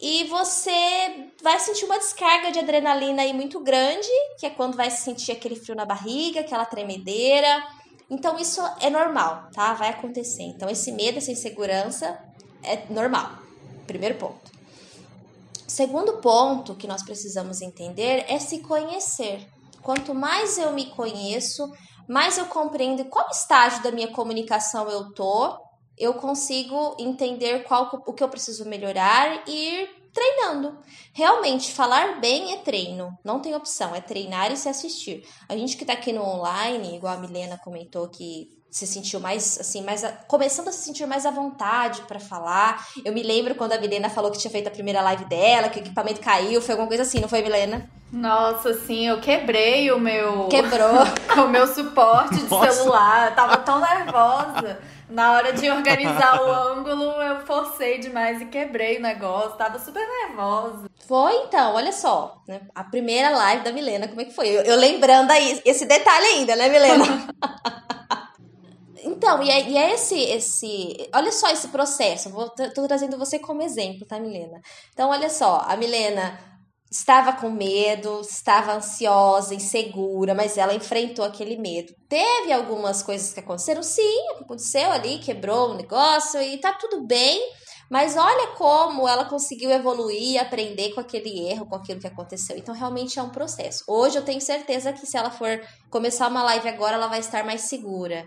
E você vai sentir uma descarga de adrenalina aí muito grande, que é quando vai sentir aquele frio na barriga, aquela tremedeira. Então isso é normal, tá? Vai acontecer. Então esse medo, essa insegurança é normal. Primeiro ponto. Segundo ponto que nós precisamos entender é se conhecer. Quanto mais eu me conheço, mais eu compreendo qual estágio da minha comunicação eu tô, eu consigo entender qual o que eu preciso melhorar e ir treinando. Realmente, falar bem é treino, não tem opção, é treinar e se assistir. A gente que tá aqui no online, igual a Milena comentou que se sentiu mais assim, mais a, começando a se sentir mais à vontade para falar. Eu me lembro quando a Milena falou que tinha feito a primeira live dela, que o equipamento caiu, foi alguma coisa assim, não foi, Milena? Nossa, sim, eu quebrei o meu Quebrou o meu suporte de Nossa. celular, eu tava tão nervosa. Na hora de organizar o ângulo, eu forcei demais e quebrei o negócio. Tava super nervosa. Foi então, olha só. Né? A primeira live da Milena, como é que foi? Eu, eu lembrando aí, esse detalhe ainda, né, Milena? Então, e é, e é, esse, esse. Olha só esse processo. Vou, tô trazendo você como exemplo, tá, Milena? Então, olha só, a Milena estava com medo, estava ansiosa, insegura, mas ela enfrentou aquele medo. Teve algumas coisas que aconteceram, sim, aconteceu ali, quebrou o negócio e tá tudo bem. Mas olha como ela conseguiu evoluir, aprender com aquele erro, com aquilo que aconteceu. Então, realmente é um processo. Hoje eu tenho certeza que se ela for começar uma live agora, ela vai estar mais segura.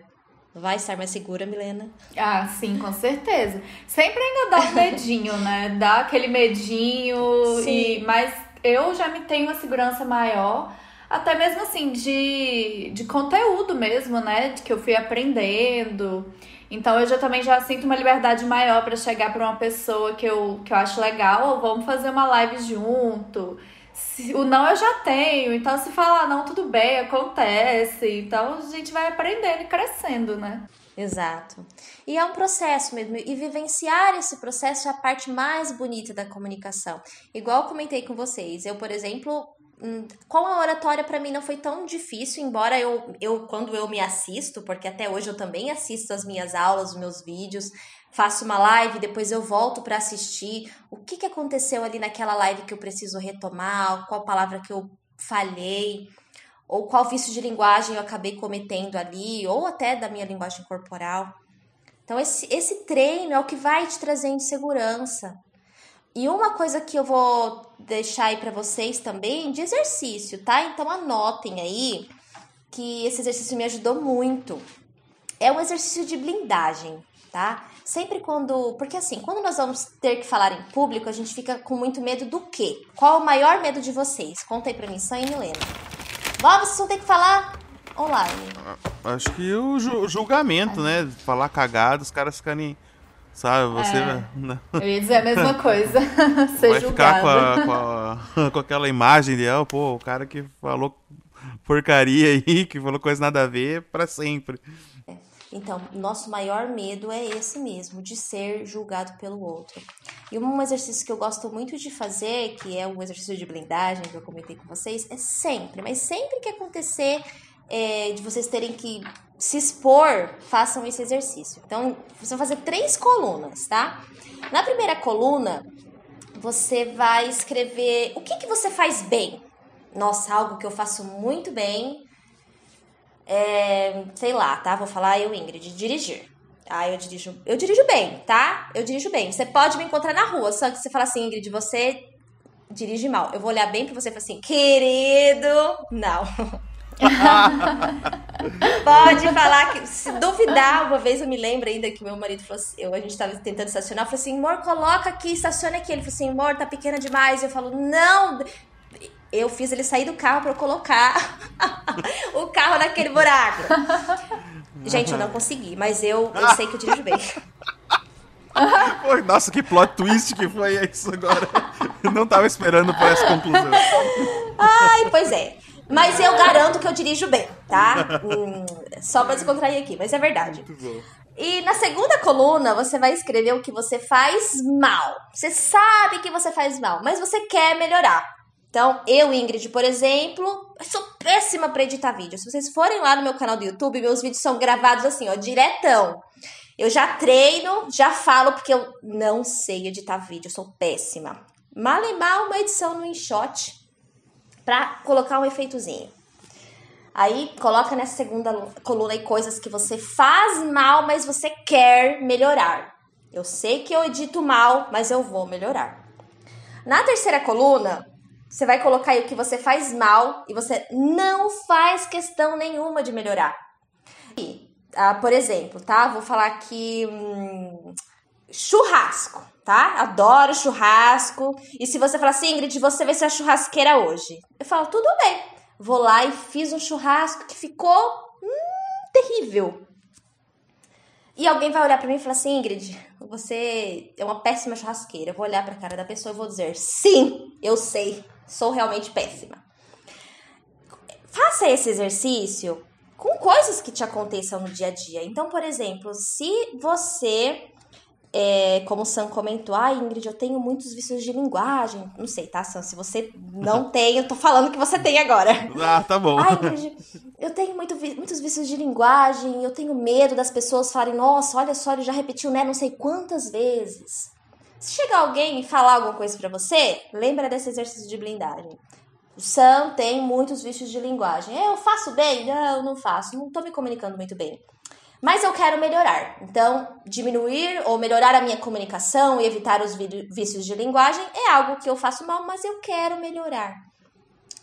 Vai estar mais segura, Milena? Ah, sim, com certeza. Sempre ainda dá um medinho, né? Dá aquele medinho, sim. e mas eu já me tenho uma segurança maior, até mesmo assim, de, de conteúdo mesmo, né? De que eu fui aprendendo. Então eu já também já sinto uma liberdade maior para chegar para uma pessoa que eu, que eu acho legal, ou vamos fazer uma live junto. Se, o não eu já tenho, então se falar não, tudo bem, acontece. Então a gente vai aprendendo e crescendo, né? Exato. E é um processo mesmo. E vivenciar esse processo é a parte mais bonita da comunicação. Igual eu comentei com vocês. Eu, por exemplo, hum, com a oratória para mim não foi tão difícil, embora eu, eu, quando eu me assisto, porque até hoje eu também assisto as minhas aulas, os meus vídeos, faço uma live, depois eu volto para assistir. O que, que aconteceu ali naquela live que eu preciso retomar? Qual palavra que eu falhei? Ou qual vício de linguagem eu acabei cometendo ali? Ou até da minha linguagem corporal. Então, esse, esse treino é o que vai te trazendo segurança. E uma coisa que eu vou deixar aí para vocês também de exercício, tá? Então, anotem aí que esse exercício me ajudou muito. É um exercício de blindagem, tá? Sempre quando. Porque assim, quando nós vamos ter que falar em público, a gente fica com muito medo do quê? Qual o maior medo de vocês? Conta aí pra mim, Sam e Milena. Vó, vocês vão ter que falar online. Acho que o julgamento, né? Falar cagado, os caras ficarem. Sabe, você. É, né? Eu ia dizer a mesma coisa. Ser vai julgado. ficar com, a, com, a, com, aquela imagem de, oh, pô, o cara que falou porcaria aí, que falou coisa nada a ver, para sempre. Então, nosso maior medo é esse mesmo, de ser julgado pelo outro. E um exercício que eu gosto muito de fazer, que é um exercício de blindagem que eu comentei com vocês, é sempre, mas sempre que acontecer é, de vocês terem que se expor, façam esse exercício. Então, vocês vão fazer três colunas, tá? Na primeira coluna, você vai escrever o que, que você faz bem. Nossa, algo que eu faço muito bem. É, sei lá, tá? Vou falar eu, Ingrid, dirigir. Ah, eu dirijo, eu dirijo bem, tá? Eu dirijo bem. Você pode me encontrar na rua, só que você fala assim, Ingrid, você dirige mal. Eu vou olhar bem pra você e falar assim, querido, não. Pode falar que, se duvidar, uma vez eu me lembro ainda que meu marido falou assim, eu, a gente tava tentando estacionar, eu falei assim, amor, coloca aqui, estaciona aqui. Ele falou assim, amor, tá pequena demais. Eu falo, não. Eu fiz ele sair do carro para eu colocar o carro naquele buraco. Gente, eu não consegui, mas eu, eu sei que eu dirijo bem. nossa, que plot twist que foi isso agora. Eu não tava esperando por essa conclusão. Ai, pois é. Mas eu garanto que eu dirijo bem, tá? Hum, só pra descontrair aqui, mas é verdade. Muito bom. E na segunda coluna, você vai escrever o que você faz mal. Você sabe que você faz mal, mas você quer melhorar. Então, eu, Ingrid, por exemplo, sou péssima pra editar vídeo. Se vocês forem lá no meu canal do YouTube, meus vídeos são gravados assim, ó, diretão. Eu já treino, já falo, porque eu não sei editar vídeo, sou péssima. Mal e mal uma edição no InShot para colocar um efeitozinho. Aí coloca nessa segunda coluna aí coisas que você faz mal, mas você quer melhorar. Eu sei que eu edito mal, mas eu vou melhorar. Na terceira coluna, você vai colocar aí o que você faz mal e você não faz questão nenhuma de melhorar. E, ah, por exemplo, tá? Vou falar aqui hum, churrasco tá? Adoro churrasco. E se você falar assim, Ingrid, você vai ser a churrasqueira hoje. Eu falo, tudo bem. Vou lá e fiz um churrasco que ficou hum, terrível. E alguém vai olhar para mim e falar assim, Ingrid, você é uma péssima churrasqueira. Eu vou olhar para a cara da pessoa e vou dizer, sim, eu sei, sou realmente péssima. Faça esse exercício com coisas que te aconteçam no dia a dia. Então, por exemplo, se você é, como o Sam comentou, ah, Ingrid, eu tenho muitos vícios de linguagem. Não sei, tá, Sam? Se você não tem, eu tô falando que você tem agora. Ah, tá bom. Ah, Ingrid, eu tenho muito, muitos vícios de linguagem, eu tenho medo das pessoas falarem, nossa, olha só, ele já repetiu, né, não sei quantas vezes. Se chegar alguém e falar alguma coisa para você, lembra desse exercício de blindagem. O Sam tem muitos vícios de linguagem. Eu faço bem? Não, não faço. Não tô me comunicando muito bem mas eu quero melhorar. Então, diminuir ou melhorar a minha comunicação e evitar os vícios de linguagem é algo que eu faço mal, mas eu quero melhorar.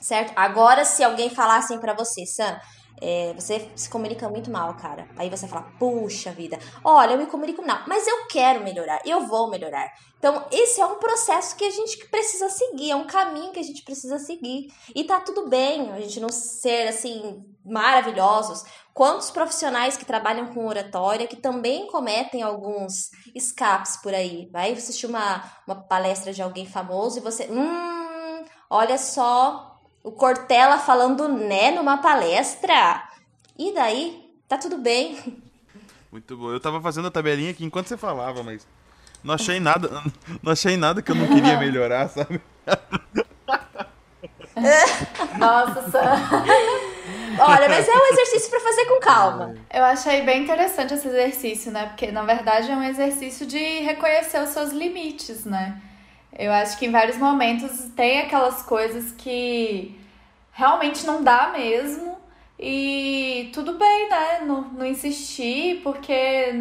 Certo? Agora, se alguém falar assim para você, Sam, é, você se comunica muito mal, cara. Aí você fala, puxa vida, olha, eu me comunico mal, mas eu quero melhorar, eu vou melhorar. Então, esse é um processo que a gente precisa seguir, é um caminho que a gente precisa seguir. E tá tudo bem a gente não ser assim maravilhosos. Quantos profissionais que trabalham com oratória que também cometem alguns escapes por aí? Vai assistir uma, uma palestra de alguém famoso e você, hum, olha só, o Cortella falando né numa palestra. E daí? Tá tudo bem. Muito bom. Eu tava fazendo a tabelinha aqui enquanto você falava, mas não achei nada, não achei nada que eu não queria melhorar, sabe? Nossa, Sam. Olha, mas é um exercício para fazer com calma. Eu achei bem interessante esse exercício, né? Porque na verdade é um exercício de reconhecer os seus limites, né? Eu acho que em vários momentos tem aquelas coisas que realmente não dá mesmo. E tudo bem, né? Não, não insistir, porque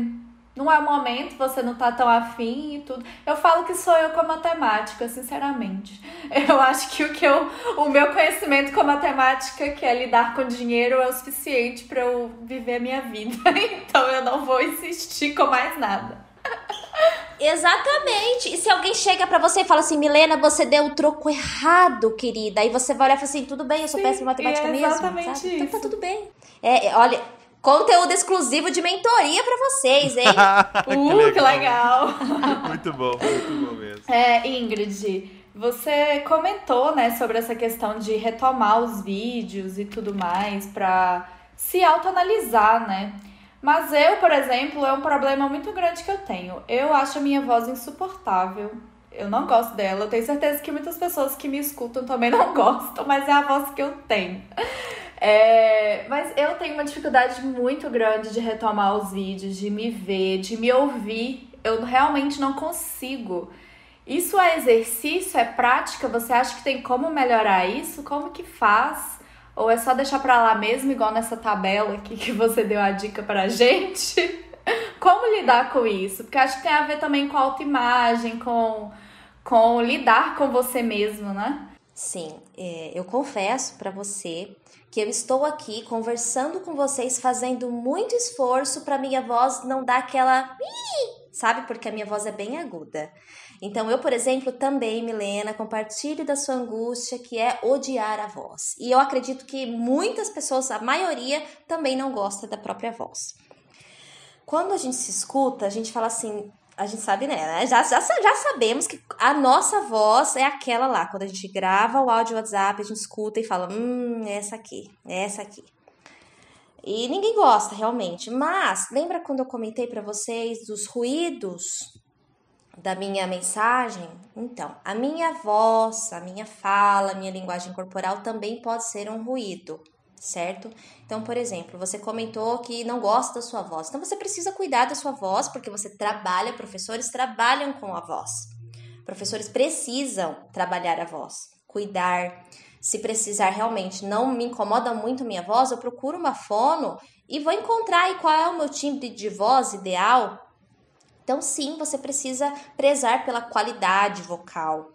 não é o momento, você não tá tão afim e tudo. Eu falo que sou eu com a matemática, sinceramente. Eu acho que o que eu, o meu conhecimento com a matemática, que é lidar com dinheiro, é o suficiente para eu viver a minha vida. Então eu não vou insistir com mais nada. Exatamente. E se alguém chega para você e fala assim, Milena, você deu o troco errado, querida. Aí você vai olhar e fala assim, tudo bem, eu sou Sim, péssima em matemática é mesmo. Sabe? Então tá tudo bem. É, é, olha, conteúdo exclusivo de mentoria para vocês, hein? uh, que legal. muito bom, muito bom mesmo. É, Ingrid, você comentou, né, sobre essa questão de retomar os vídeos e tudo mais para se autoanalisar, né? Mas eu, por exemplo, é um problema muito grande que eu tenho. Eu acho a minha voz insuportável. Eu não gosto dela. Eu tenho certeza que muitas pessoas que me escutam também não gostam, mas é a voz que eu tenho. É, mas eu tenho uma dificuldade muito grande de retomar os vídeos, de me ver, de me ouvir. Eu realmente não consigo. Isso é exercício, é prática? Você acha que tem como melhorar isso? Como que faz? Ou é só deixar para lá mesmo, igual nessa tabela aqui que você deu a dica pra gente? Como lidar com isso? Porque acho que tem a ver também com autoimagem, com, com lidar com você mesmo, né? Sim, é, eu confesso para você que eu estou aqui conversando com vocês, fazendo muito esforço para minha voz não dar aquela. Sabe? Porque a minha voz é bem aguda. Então, eu, por exemplo, também, Milena, compartilho da sua angústia, que é odiar a voz. E eu acredito que muitas pessoas, a maioria, também não gosta da própria voz. Quando a gente se escuta, a gente fala assim, a gente sabe, né? Já, já, já sabemos que a nossa voz é aquela lá. Quando a gente grava o áudio WhatsApp, a gente escuta e fala: hum, essa aqui, essa aqui. E ninguém gosta realmente. Mas lembra quando eu comentei para vocês dos ruídos da minha mensagem? Então, a minha voz, a minha fala, a minha linguagem corporal também pode ser um ruído certo? Então, por exemplo, você comentou que não gosta da sua voz. Então, você precisa cuidar da sua voz, porque você trabalha, professores trabalham com a voz. Professores precisam trabalhar a voz, cuidar. Se precisar realmente, não me incomoda muito minha voz, eu procuro uma fono e vou encontrar aí qual é o meu timbre de voz ideal. Então, sim, você precisa prezar pela qualidade vocal.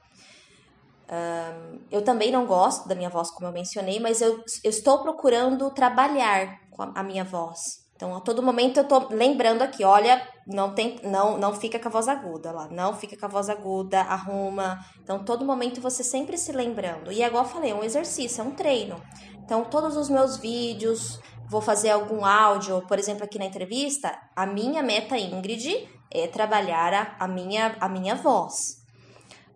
Um, eu também não gosto da minha voz, como eu mencionei, mas eu, eu estou procurando trabalhar com a, a, minha voz. Então, a todo momento eu tô lembrando aqui, olha, não tem, não, não fica com a voz aguda lá, não fica com a voz aguda, arruma. Então, todo momento você sempre se lembrando. E é igual eu falei, é um exercício, é um treino. Então, todos os meus vídeos, vou fazer algum áudio, por exemplo, aqui na entrevista, a minha meta, Ingrid, é trabalhar a, a minha, a minha voz.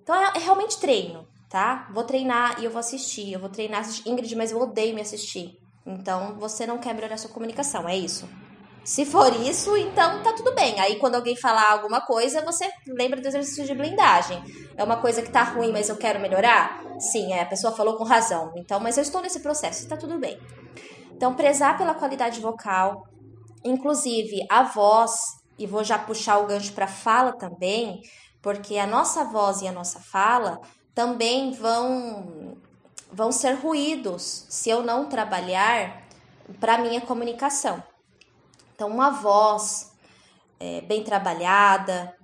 Então, é, é realmente treino tá? Vou treinar e eu vou assistir. Eu vou treinar, assistir. Ingrid, mas eu odeio me assistir. Então, você não quer melhorar sua comunicação, é isso. Se for isso, então tá tudo bem. Aí, quando alguém falar alguma coisa, você lembra do exercício de blindagem. É uma coisa que tá ruim, mas eu quero melhorar? Sim, é, a pessoa falou com razão. Então, mas eu estou nesse processo, tá tudo bem. Então, prezar pela qualidade vocal, inclusive a voz, e vou já puxar o gancho para fala também, porque a nossa voz e a nossa fala também vão vão ser ruídos se eu não trabalhar para minha comunicação. Então, uma voz é, bem trabalhada,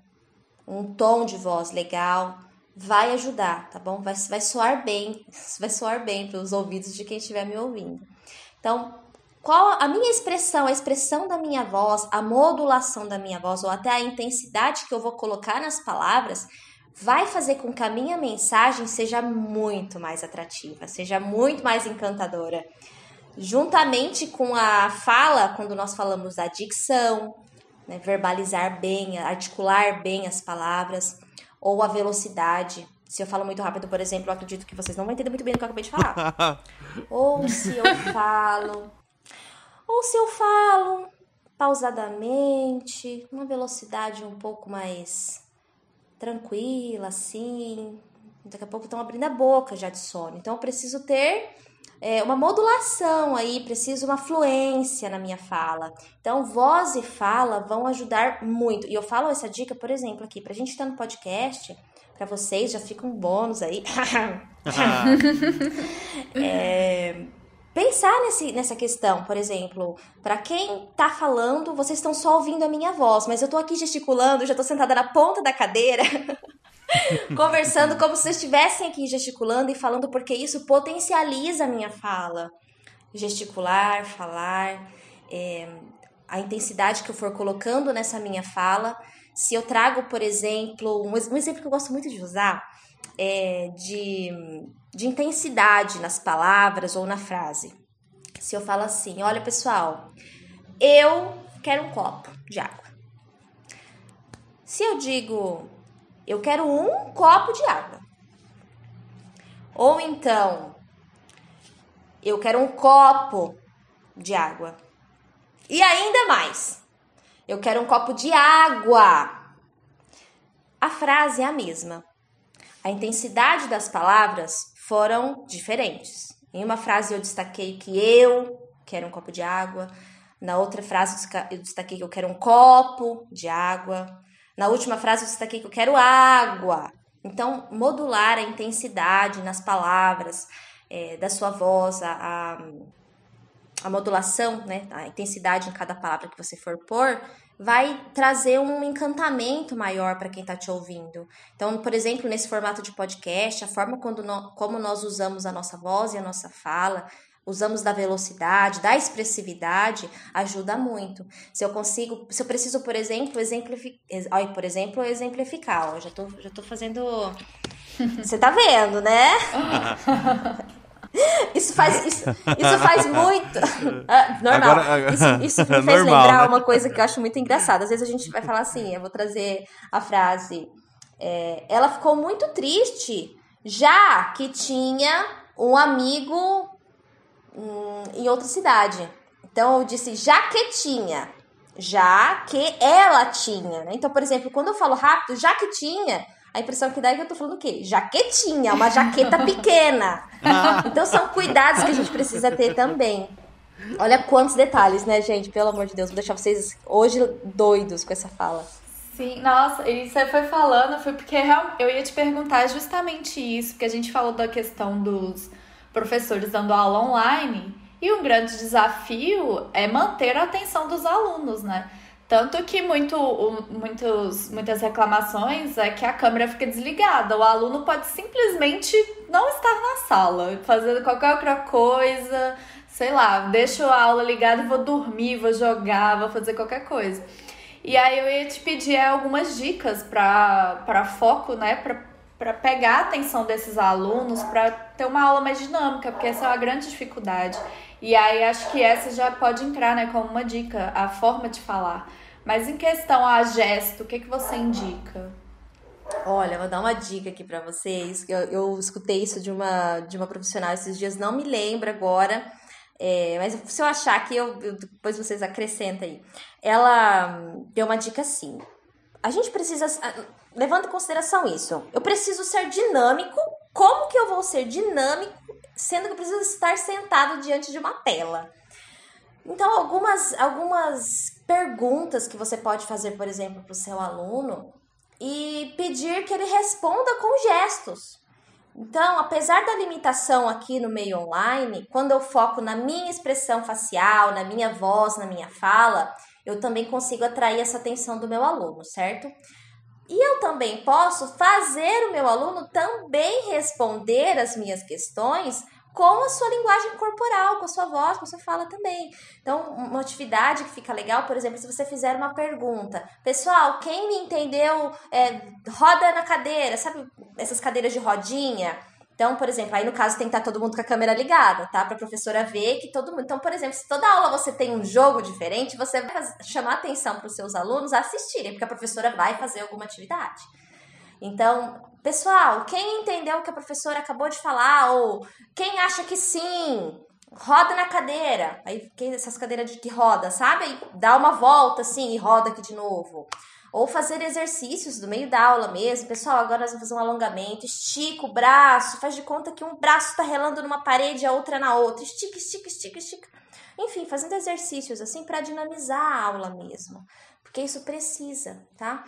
um tom de voz legal, vai ajudar, tá bom? Vai, vai soar bem, vai soar bem para os ouvidos de quem estiver me ouvindo. Então, qual a minha expressão, a expressão da minha voz, a modulação da minha voz, ou até a intensidade que eu vou colocar nas palavras, vai fazer com que a minha mensagem seja muito mais atrativa, seja muito mais encantadora. Juntamente com a fala, quando nós falamos da dicção, né, verbalizar bem, articular bem as palavras, ou a velocidade. Se eu falo muito rápido, por exemplo, eu acredito que vocês não vão entender muito bem o que eu acabei de falar. ou se eu falo. Ou se eu falo pausadamente, uma velocidade um pouco mais tranquila, assim. Daqui a pouco estão abrindo a boca já de sono. Então eu preciso ter é, uma modulação aí, preciso uma fluência na minha fala. Então, voz e fala vão ajudar muito. E eu falo essa dica, por exemplo, aqui, pra gente estar no podcast, para vocês, já fica um bônus aí. é, pensar nesse, nessa questão, por exemplo, para quem tá falando, vocês estão só ouvindo a minha voz, mas eu tô aqui gesticulando, já tô sentada na ponta da cadeira, conversando como se vocês estivessem aqui gesticulando e falando, porque isso potencializa a minha fala. Gesticular, falar, é, a intensidade que eu for colocando nessa minha fala. Se eu trago, por exemplo, um, exemplo que eu gosto muito de usar é de de intensidade nas palavras ou na frase. Se eu falo assim, olha pessoal, eu quero um copo de água. Se eu digo, eu quero um copo de água. Ou então, eu quero um copo de água. E ainda mais, eu quero um copo de água. A frase é a mesma. A intensidade das palavras foram diferentes. Em uma frase eu destaquei que eu quero um copo de água, na outra frase eu destaquei que eu quero um copo de água, na última frase eu destaquei que eu quero água. Então, modular a intensidade nas palavras é, da sua voz, a, a, a modulação, né, a intensidade em cada palavra que você for pôr, vai trazer um encantamento maior para quem está te ouvindo. Então, por exemplo, nesse formato de podcast, a forma quando no, como nós usamos a nossa voz e a nossa fala, usamos da velocidade, da expressividade, ajuda muito. Se eu consigo, se eu preciso, por exemplo, exemplificar, por exemplo, exemplificar, ó, já tô, já tô fazendo Você tá vendo, né? Isso faz, isso, isso faz muito. Ah, normal. Agora, isso, isso me fez normal, lembrar né? uma coisa que eu acho muito engraçada. Às vezes a gente vai falar assim, eu vou trazer a frase. É, ela ficou muito triste, já que tinha um amigo hum, em outra cidade. Então eu disse, já que tinha. Já que ela tinha. Né? Então, por exemplo, quando eu falo rápido, já que tinha, a impressão que dá é que eu tô falando o quê? Jaquetinha, uma jaqueta pequena. Então são cuidados que a gente precisa ter também. Olha quantos detalhes, né, gente? Pelo amor de Deus, vou deixar vocês hoje doidos com essa fala. Sim, nossa, e você foi falando, foi porque eu ia te perguntar justamente isso, porque a gente falou da questão dos professores dando aula online, e um grande desafio é manter a atenção dos alunos, né? Tanto que muito, muitos, muitas reclamações é que a câmera fica desligada. O aluno pode simplesmente não estar na sala, fazendo qualquer outra coisa, sei lá, deixo a aula ligada e vou dormir, vou jogar, vou fazer qualquer coisa. E aí eu ia te pedir algumas dicas para foco, né? Para pegar a atenção desses alunos, para ter uma aula mais dinâmica, porque essa é uma grande dificuldade. E aí acho que essa já pode entrar, né, como uma dica, a forma de falar. Mas em questão a gesto, o que, que você indica? Olha, vou dar uma dica aqui para vocês. Eu, eu escutei isso de uma, de uma profissional esses dias, não me lembro agora. É, mas se eu achar que eu, eu, depois vocês acrescentam aí. Ela deu uma dica assim. A gente precisa, levando em consideração isso, eu preciso ser dinâmico. Como que eu vou ser dinâmico sendo que eu preciso estar sentado diante de uma tela. Então, algumas, algumas perguntas que você pode fazer, por exemplo, para o seu aluno e pedir que ele responda com gestos. Então, apesar da limitação aqui no meio online, quando eu foco na minha expressão facial, na minha voz, na minha fala, eu também consigo atrair essa atenção do meu aluno, certo? E eu também posso fazer o meu aluno também responder as minhas questões com a sua linguagem corporal, com a sua voz, com a sua fala também. Então, uma atividade que fica legal, por exemplo, se você fizer uma pergunta, pessoal, quem me entendeu, é, roda na cadeira, sabe essas cadeiras de rodinha? Então, por exemplo, aí no caso tem que estar todo mundo com a câmera ligada, tá? Para a professora ver que todo mundo. Então, por exemplo, se toda aula você tem um jogo diferente, você vai chamar atenção para os seus alunos assistirem, porque a professora vai fazer alguma atividade. Então, pessoal, quem entendeu o que a professora acabou de falar, ou quem acha que sim, roda na cadeira. Aí, essas cadeiras de que roda, sabe? Aí dá uma volta assim e roda aqui de novo. Ou fazer exercícios do meio da aula mesmo. Pessoal, agora nós vamos fazer um alongamento. Estica o braço, faz de conta que um braço está relando numa parede a outra na outra. Estica, estica, estica, estica. Enfim, fazendo exercícios assim para dinamizar a aula mesmo. Porque isso precisa, tá?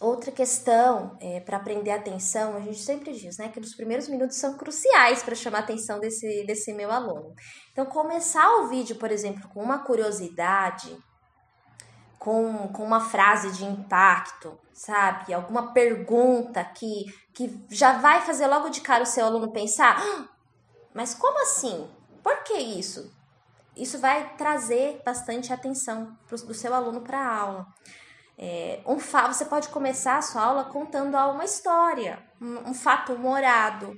Outra questão é, para aprender atenção, a gente sempre diz, né, que os primeiros minutos são cruciais para chamar a atenção desse, desse meu aluno. Então, começar o vídeo, por exemplo, com uma curiosidade, com, com uma frase de impacto, sabe? Alguma pergunta que, que já vai fazer logo de cara o seu aluno pensar: ah, mas como assim? Por que isso? Isso vai trazer bastante atenção pro, do seu aluno para a aula. É, um fa você pode começar a sua aula contando uma história, um, um fato humorado.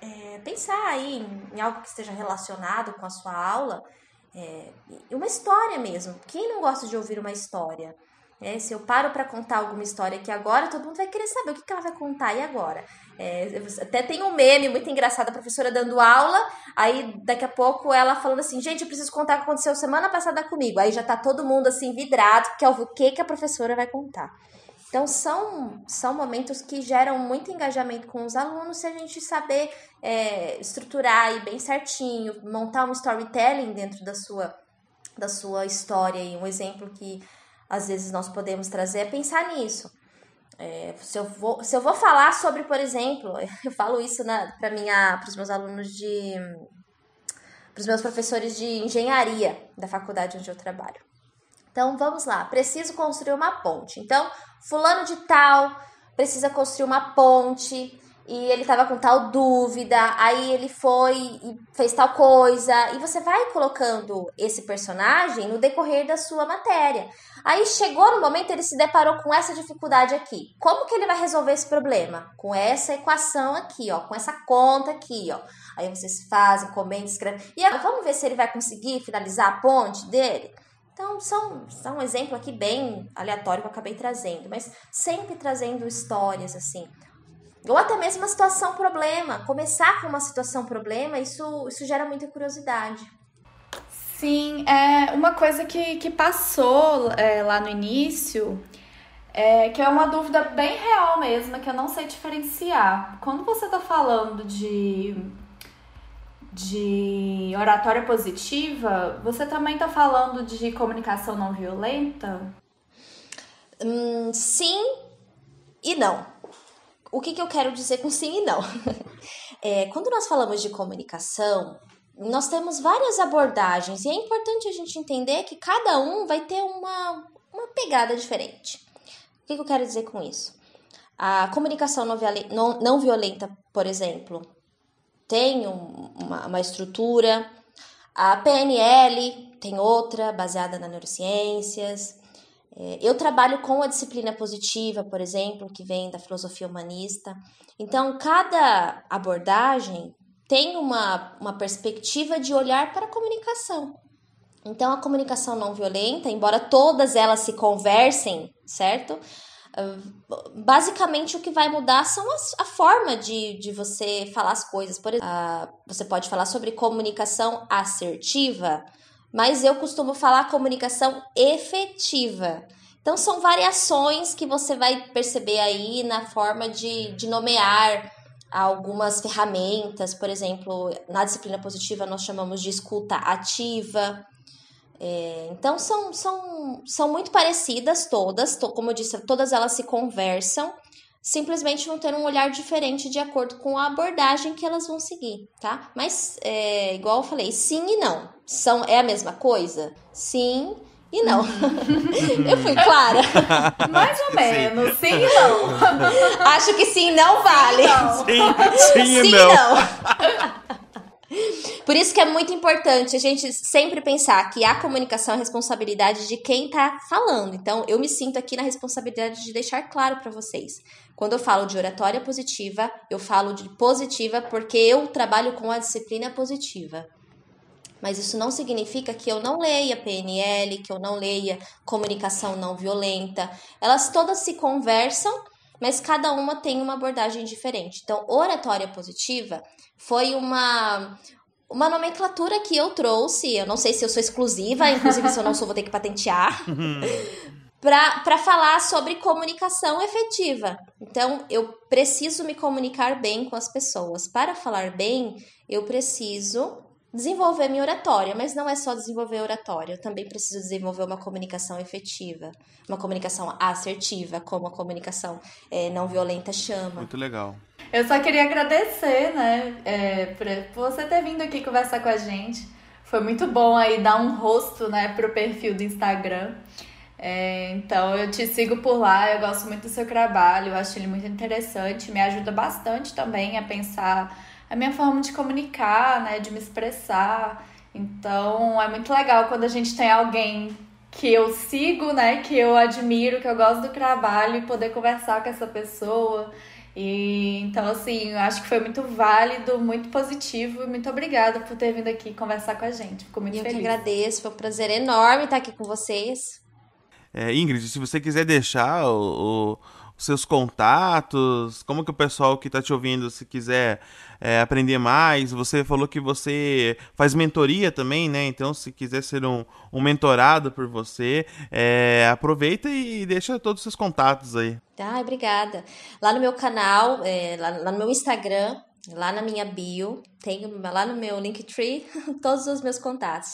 É, pensar aí em, em, algo que esteja relacionado com a sua aula, é, uma história mesmo. Quem não gosta de ouvir uma história? É, se eu paro para contar alguma história aqui agora, todo mundo vai querer saber o que, que ela vai contar e agora. É, até tem um meme muito engraçado, a professora dando aula, aí daqui a pouco ela falando assim, gente, eu preciso contar o que aconteceu semana passada comigo. Aí já tá todo mundo assim vidrado, porque é o que, que a professora vai contar. Então são, são momentos que geram muito engajamento com os alunos se a gente saber é, estruturar aí bem certinho, montar um storytelling dentro da sua, da sua história. E um exemplo que às vezes nós podemos trazer é pensar nisso. É, se, eu vou, se eu vou falar sobre, por exemplo, eu falo isso para os meus alunos de. para os meus professores de engenharia da faculdade onde eu trabalho. Então vamos lá, preciso construir uma ponte. Então, fulano de tal precisa construir uma ponte e ele tava com tal dúvida, aí ele foi e fez tal coisa, e você vai colocando esse personagem no decorrer da sua matéria. Aí chegou no momento ele se deparou com essa dificuldade aqui. Como que ele vai resolver esse problema? Com essa equação aqui, ó, com essa conta aqui, ó. Aí vocês fazem, comentam, escrevem. E vamos ver se ele vai conseguir finalizar a ponte dele. Então, são, são um exemplo aqui bem aleatório que eu acabei trazendo, mas sempre trazendo histórias assim. Ou até mesmo uma situação problema. Começar com uma situação problema, isso, isso gera muita curiosidade. Sim, é uma coisa que, que passou é, lá no início, é, que é uma dúvida bem real mesmo, que eu não sei diferenciar. Quando você está falando de, de oratória positiva, você também está falando de comunicação não violenta? Hum, sim e não. O que, que eu quero dizer com sim e não? É, quando nós falamos de comunicação, nós temos várias abordagens e é importante a gente entender que cada um vai ter uma, uma pegada diferente. O que, que eu quero dizer com isso? A comunicação não, não, não violenta, por exemplo, tem um, uma, uma estrutura, a PNL tem outra, baseada nas neurociências. É, eu trabalho com a disciplina positiva, por exemplo, que vem da filosofia humanista. Então, cada abordagem tem uma, uma perspectiva de olhar para a comunicação. Então, a comunicação não violenta, embora todas elas se conversem, certo? Ah, basicamente, o que vai mudar são as, a forma de, de você falar as coisas. Por exemplo, uh, você pode falar sobre comunicação assertiva, mas eu costumo falar comunicação efetiva. Então, são variações que você vai perceber aí na forma de, de nomear algumas ferramentas, por exemplo, na disciplina positiva nós chamamos de escuta ativa. É, então, são, são, são muito parecidas todas, to, como eu disse, todas elas se conversam, simplesmente vão ter um olhar diferente de acordo com a abordagem que elas vão seguir, tá? Mas, é, igual eu falei, sim e não. São, é a mesma coisa? Sim e não. eu fui clara? Mais ou menos, sim, sim e não. Acho que sim não vale. Sim, sim, sim e não. não. Por isso que é muito importante a gente sempre pensar que a comunicação é responsabilidade de quem está falando. Então, eu me sinto aqui na responsabilidade de deixar claro para vocês. Quando eu falo de oratória positiva, eu falo de positiva porque eu trabalho com a disciplina positiva. Mas isso não significa que eu não leia PNL, que eu não leia comunicação não violenta. Elas todas se conversam, mas cada uma tem uma abordagem diferente. Então, oratória positiva foi uma uma nomenclatura que eu trouxe, eu não sei se eu sou exclusiva, inclusive se eu não sou, vou ter que patentear, para falar sobre comunicação efetiva. Então, eu preciso me comunicar bem com as pessoas. Para falar bem, eu preciso desenvolver minha oratória, mas não é só desenvolver oratória, eu também preciso desenvolver uma comunicação efetiva, uma comunicação assertiva, como a comunicação é, não violenta chama. Muito legal. Eu só queria agradecer, né, é, por você ter vindo aqui conversar com a gente. Foi muito bom aí dar um rosto, né, pro perfil do Instagram. É, então eu te sigo por lá, eu gosto muito do seu trabalho, eu acho ele muito interessante, me ajuda bastante também a pensar a minha forma de comunicar, né, de me expressar. Então é muito legal quando a gente tem alguém que eu sigo, né, que eu admiro, que eu gosto do trabalho e poder conversar com essa pessoa. E então assim, eu acho que foi muito válido, muito positivo e muito obrigada por ter vindo aqui conversar com a gente. Fico muito eu feliz. Eu que agradeço, foi um prazer enorme estar aqui com vocês. É, Ingrid, se você quiser deixar o, o seus contatos, como que o pessoal que está te ouvindo, se quiser é, aprender mais, você falou que você faz mentoria também, né? Então, se quiser ser um, um mentorado por você, é, aproveita e deixa todos os seus contatos aí. Ah, obrigada. Lá no meu canal, é, lá, lá no meu Instagram, Lá na minha bio, tenho lá no meu Linktree todos os meus contatos.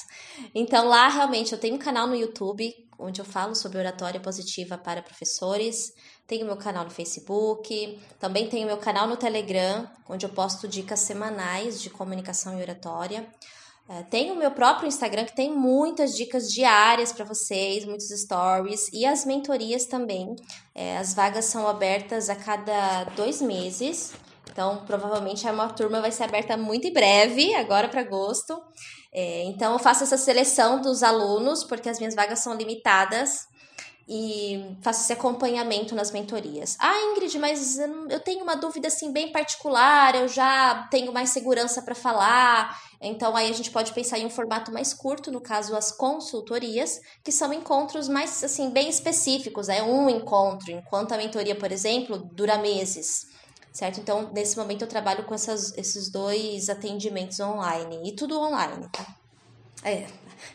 Então lá realmente eu tenho um canal no YouTube onde eu falo sobre oratória positiva para professores. Tenho meu canal no Facebook, também tenho meu canal no Telegram, onde eu posto dicas semanais de comunicação e oratória. É, tenho o meu próprio Instagram que tem muitas dicas diárias para vocês, muitos stories e as mentorias também. É, as vagas são abertas a cada dois meses. Então, provavelmente a uma turma vai ser aberta muito em breve, agora para agosto. É, então, eu faço essa seleção dos alunos, porque as minhas vagas são limitadas e faço esse acompanhamento nas mentorias. Ah, Ingrid, mas eu tenho uma dúvida assim bem particular, eu já tenho mais segurança para falar. Então aí a gente pode pensar em um formato mais curto, no caso as consultorias, que são encontros mais assim bem específicos, é um encontro, enquanto a mentoria, por exemplo, dura meses certo? Então, nesse momento eu trabalho com essas, esses dois atendimentos online e tudo online, tá? É,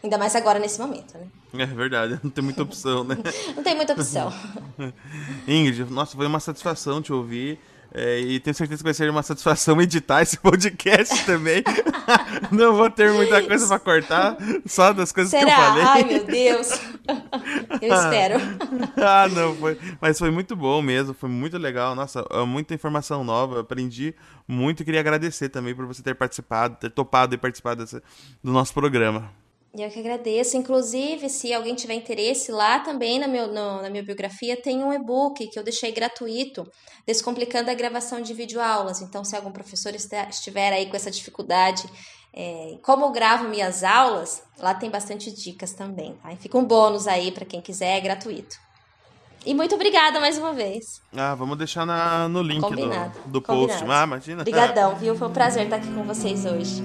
ainda mais agora nesse momento, né? É verdade, não tem muita opção, né? não tem muita opção. Ingrid, nossa, foi uma satisfação te ouvir. É, e tenho certeza que vai ser uma satisfação editar esse podcast também. não vou ter muita coisa para cortar, só das coisas Será? que eu falei. Ai, meu Deus. Eu espero. ah, não, foi. Mas foi muito bom mesmo, foi muito legal. Nossa, é muita informação nova, aprendi muito e queria agradecer também por você ter participado, ter topado e participado desse, do nosso programa. Eu que agradeço. Inclusive, se alguém tiver interesse, lá também na, meu, no, na minha biografia tem um e-book que eu deixei gratuito, Descomplicando a gravação de videoaulas. Então, se algum professor estiver aí com essa dificuldade, é, como eu gravo minhas aulas, lá tem bastante dicas também. Tá? E fica um bônus aí para quem quiser, é gratuito. E muito obrigada mais uma vez. Ah, vamos deixar na, no link Combinado. do, do post. Combinado. Ah, imagina. Obrigadão, viu? Foi um prazer estar aqui com vocês hoje.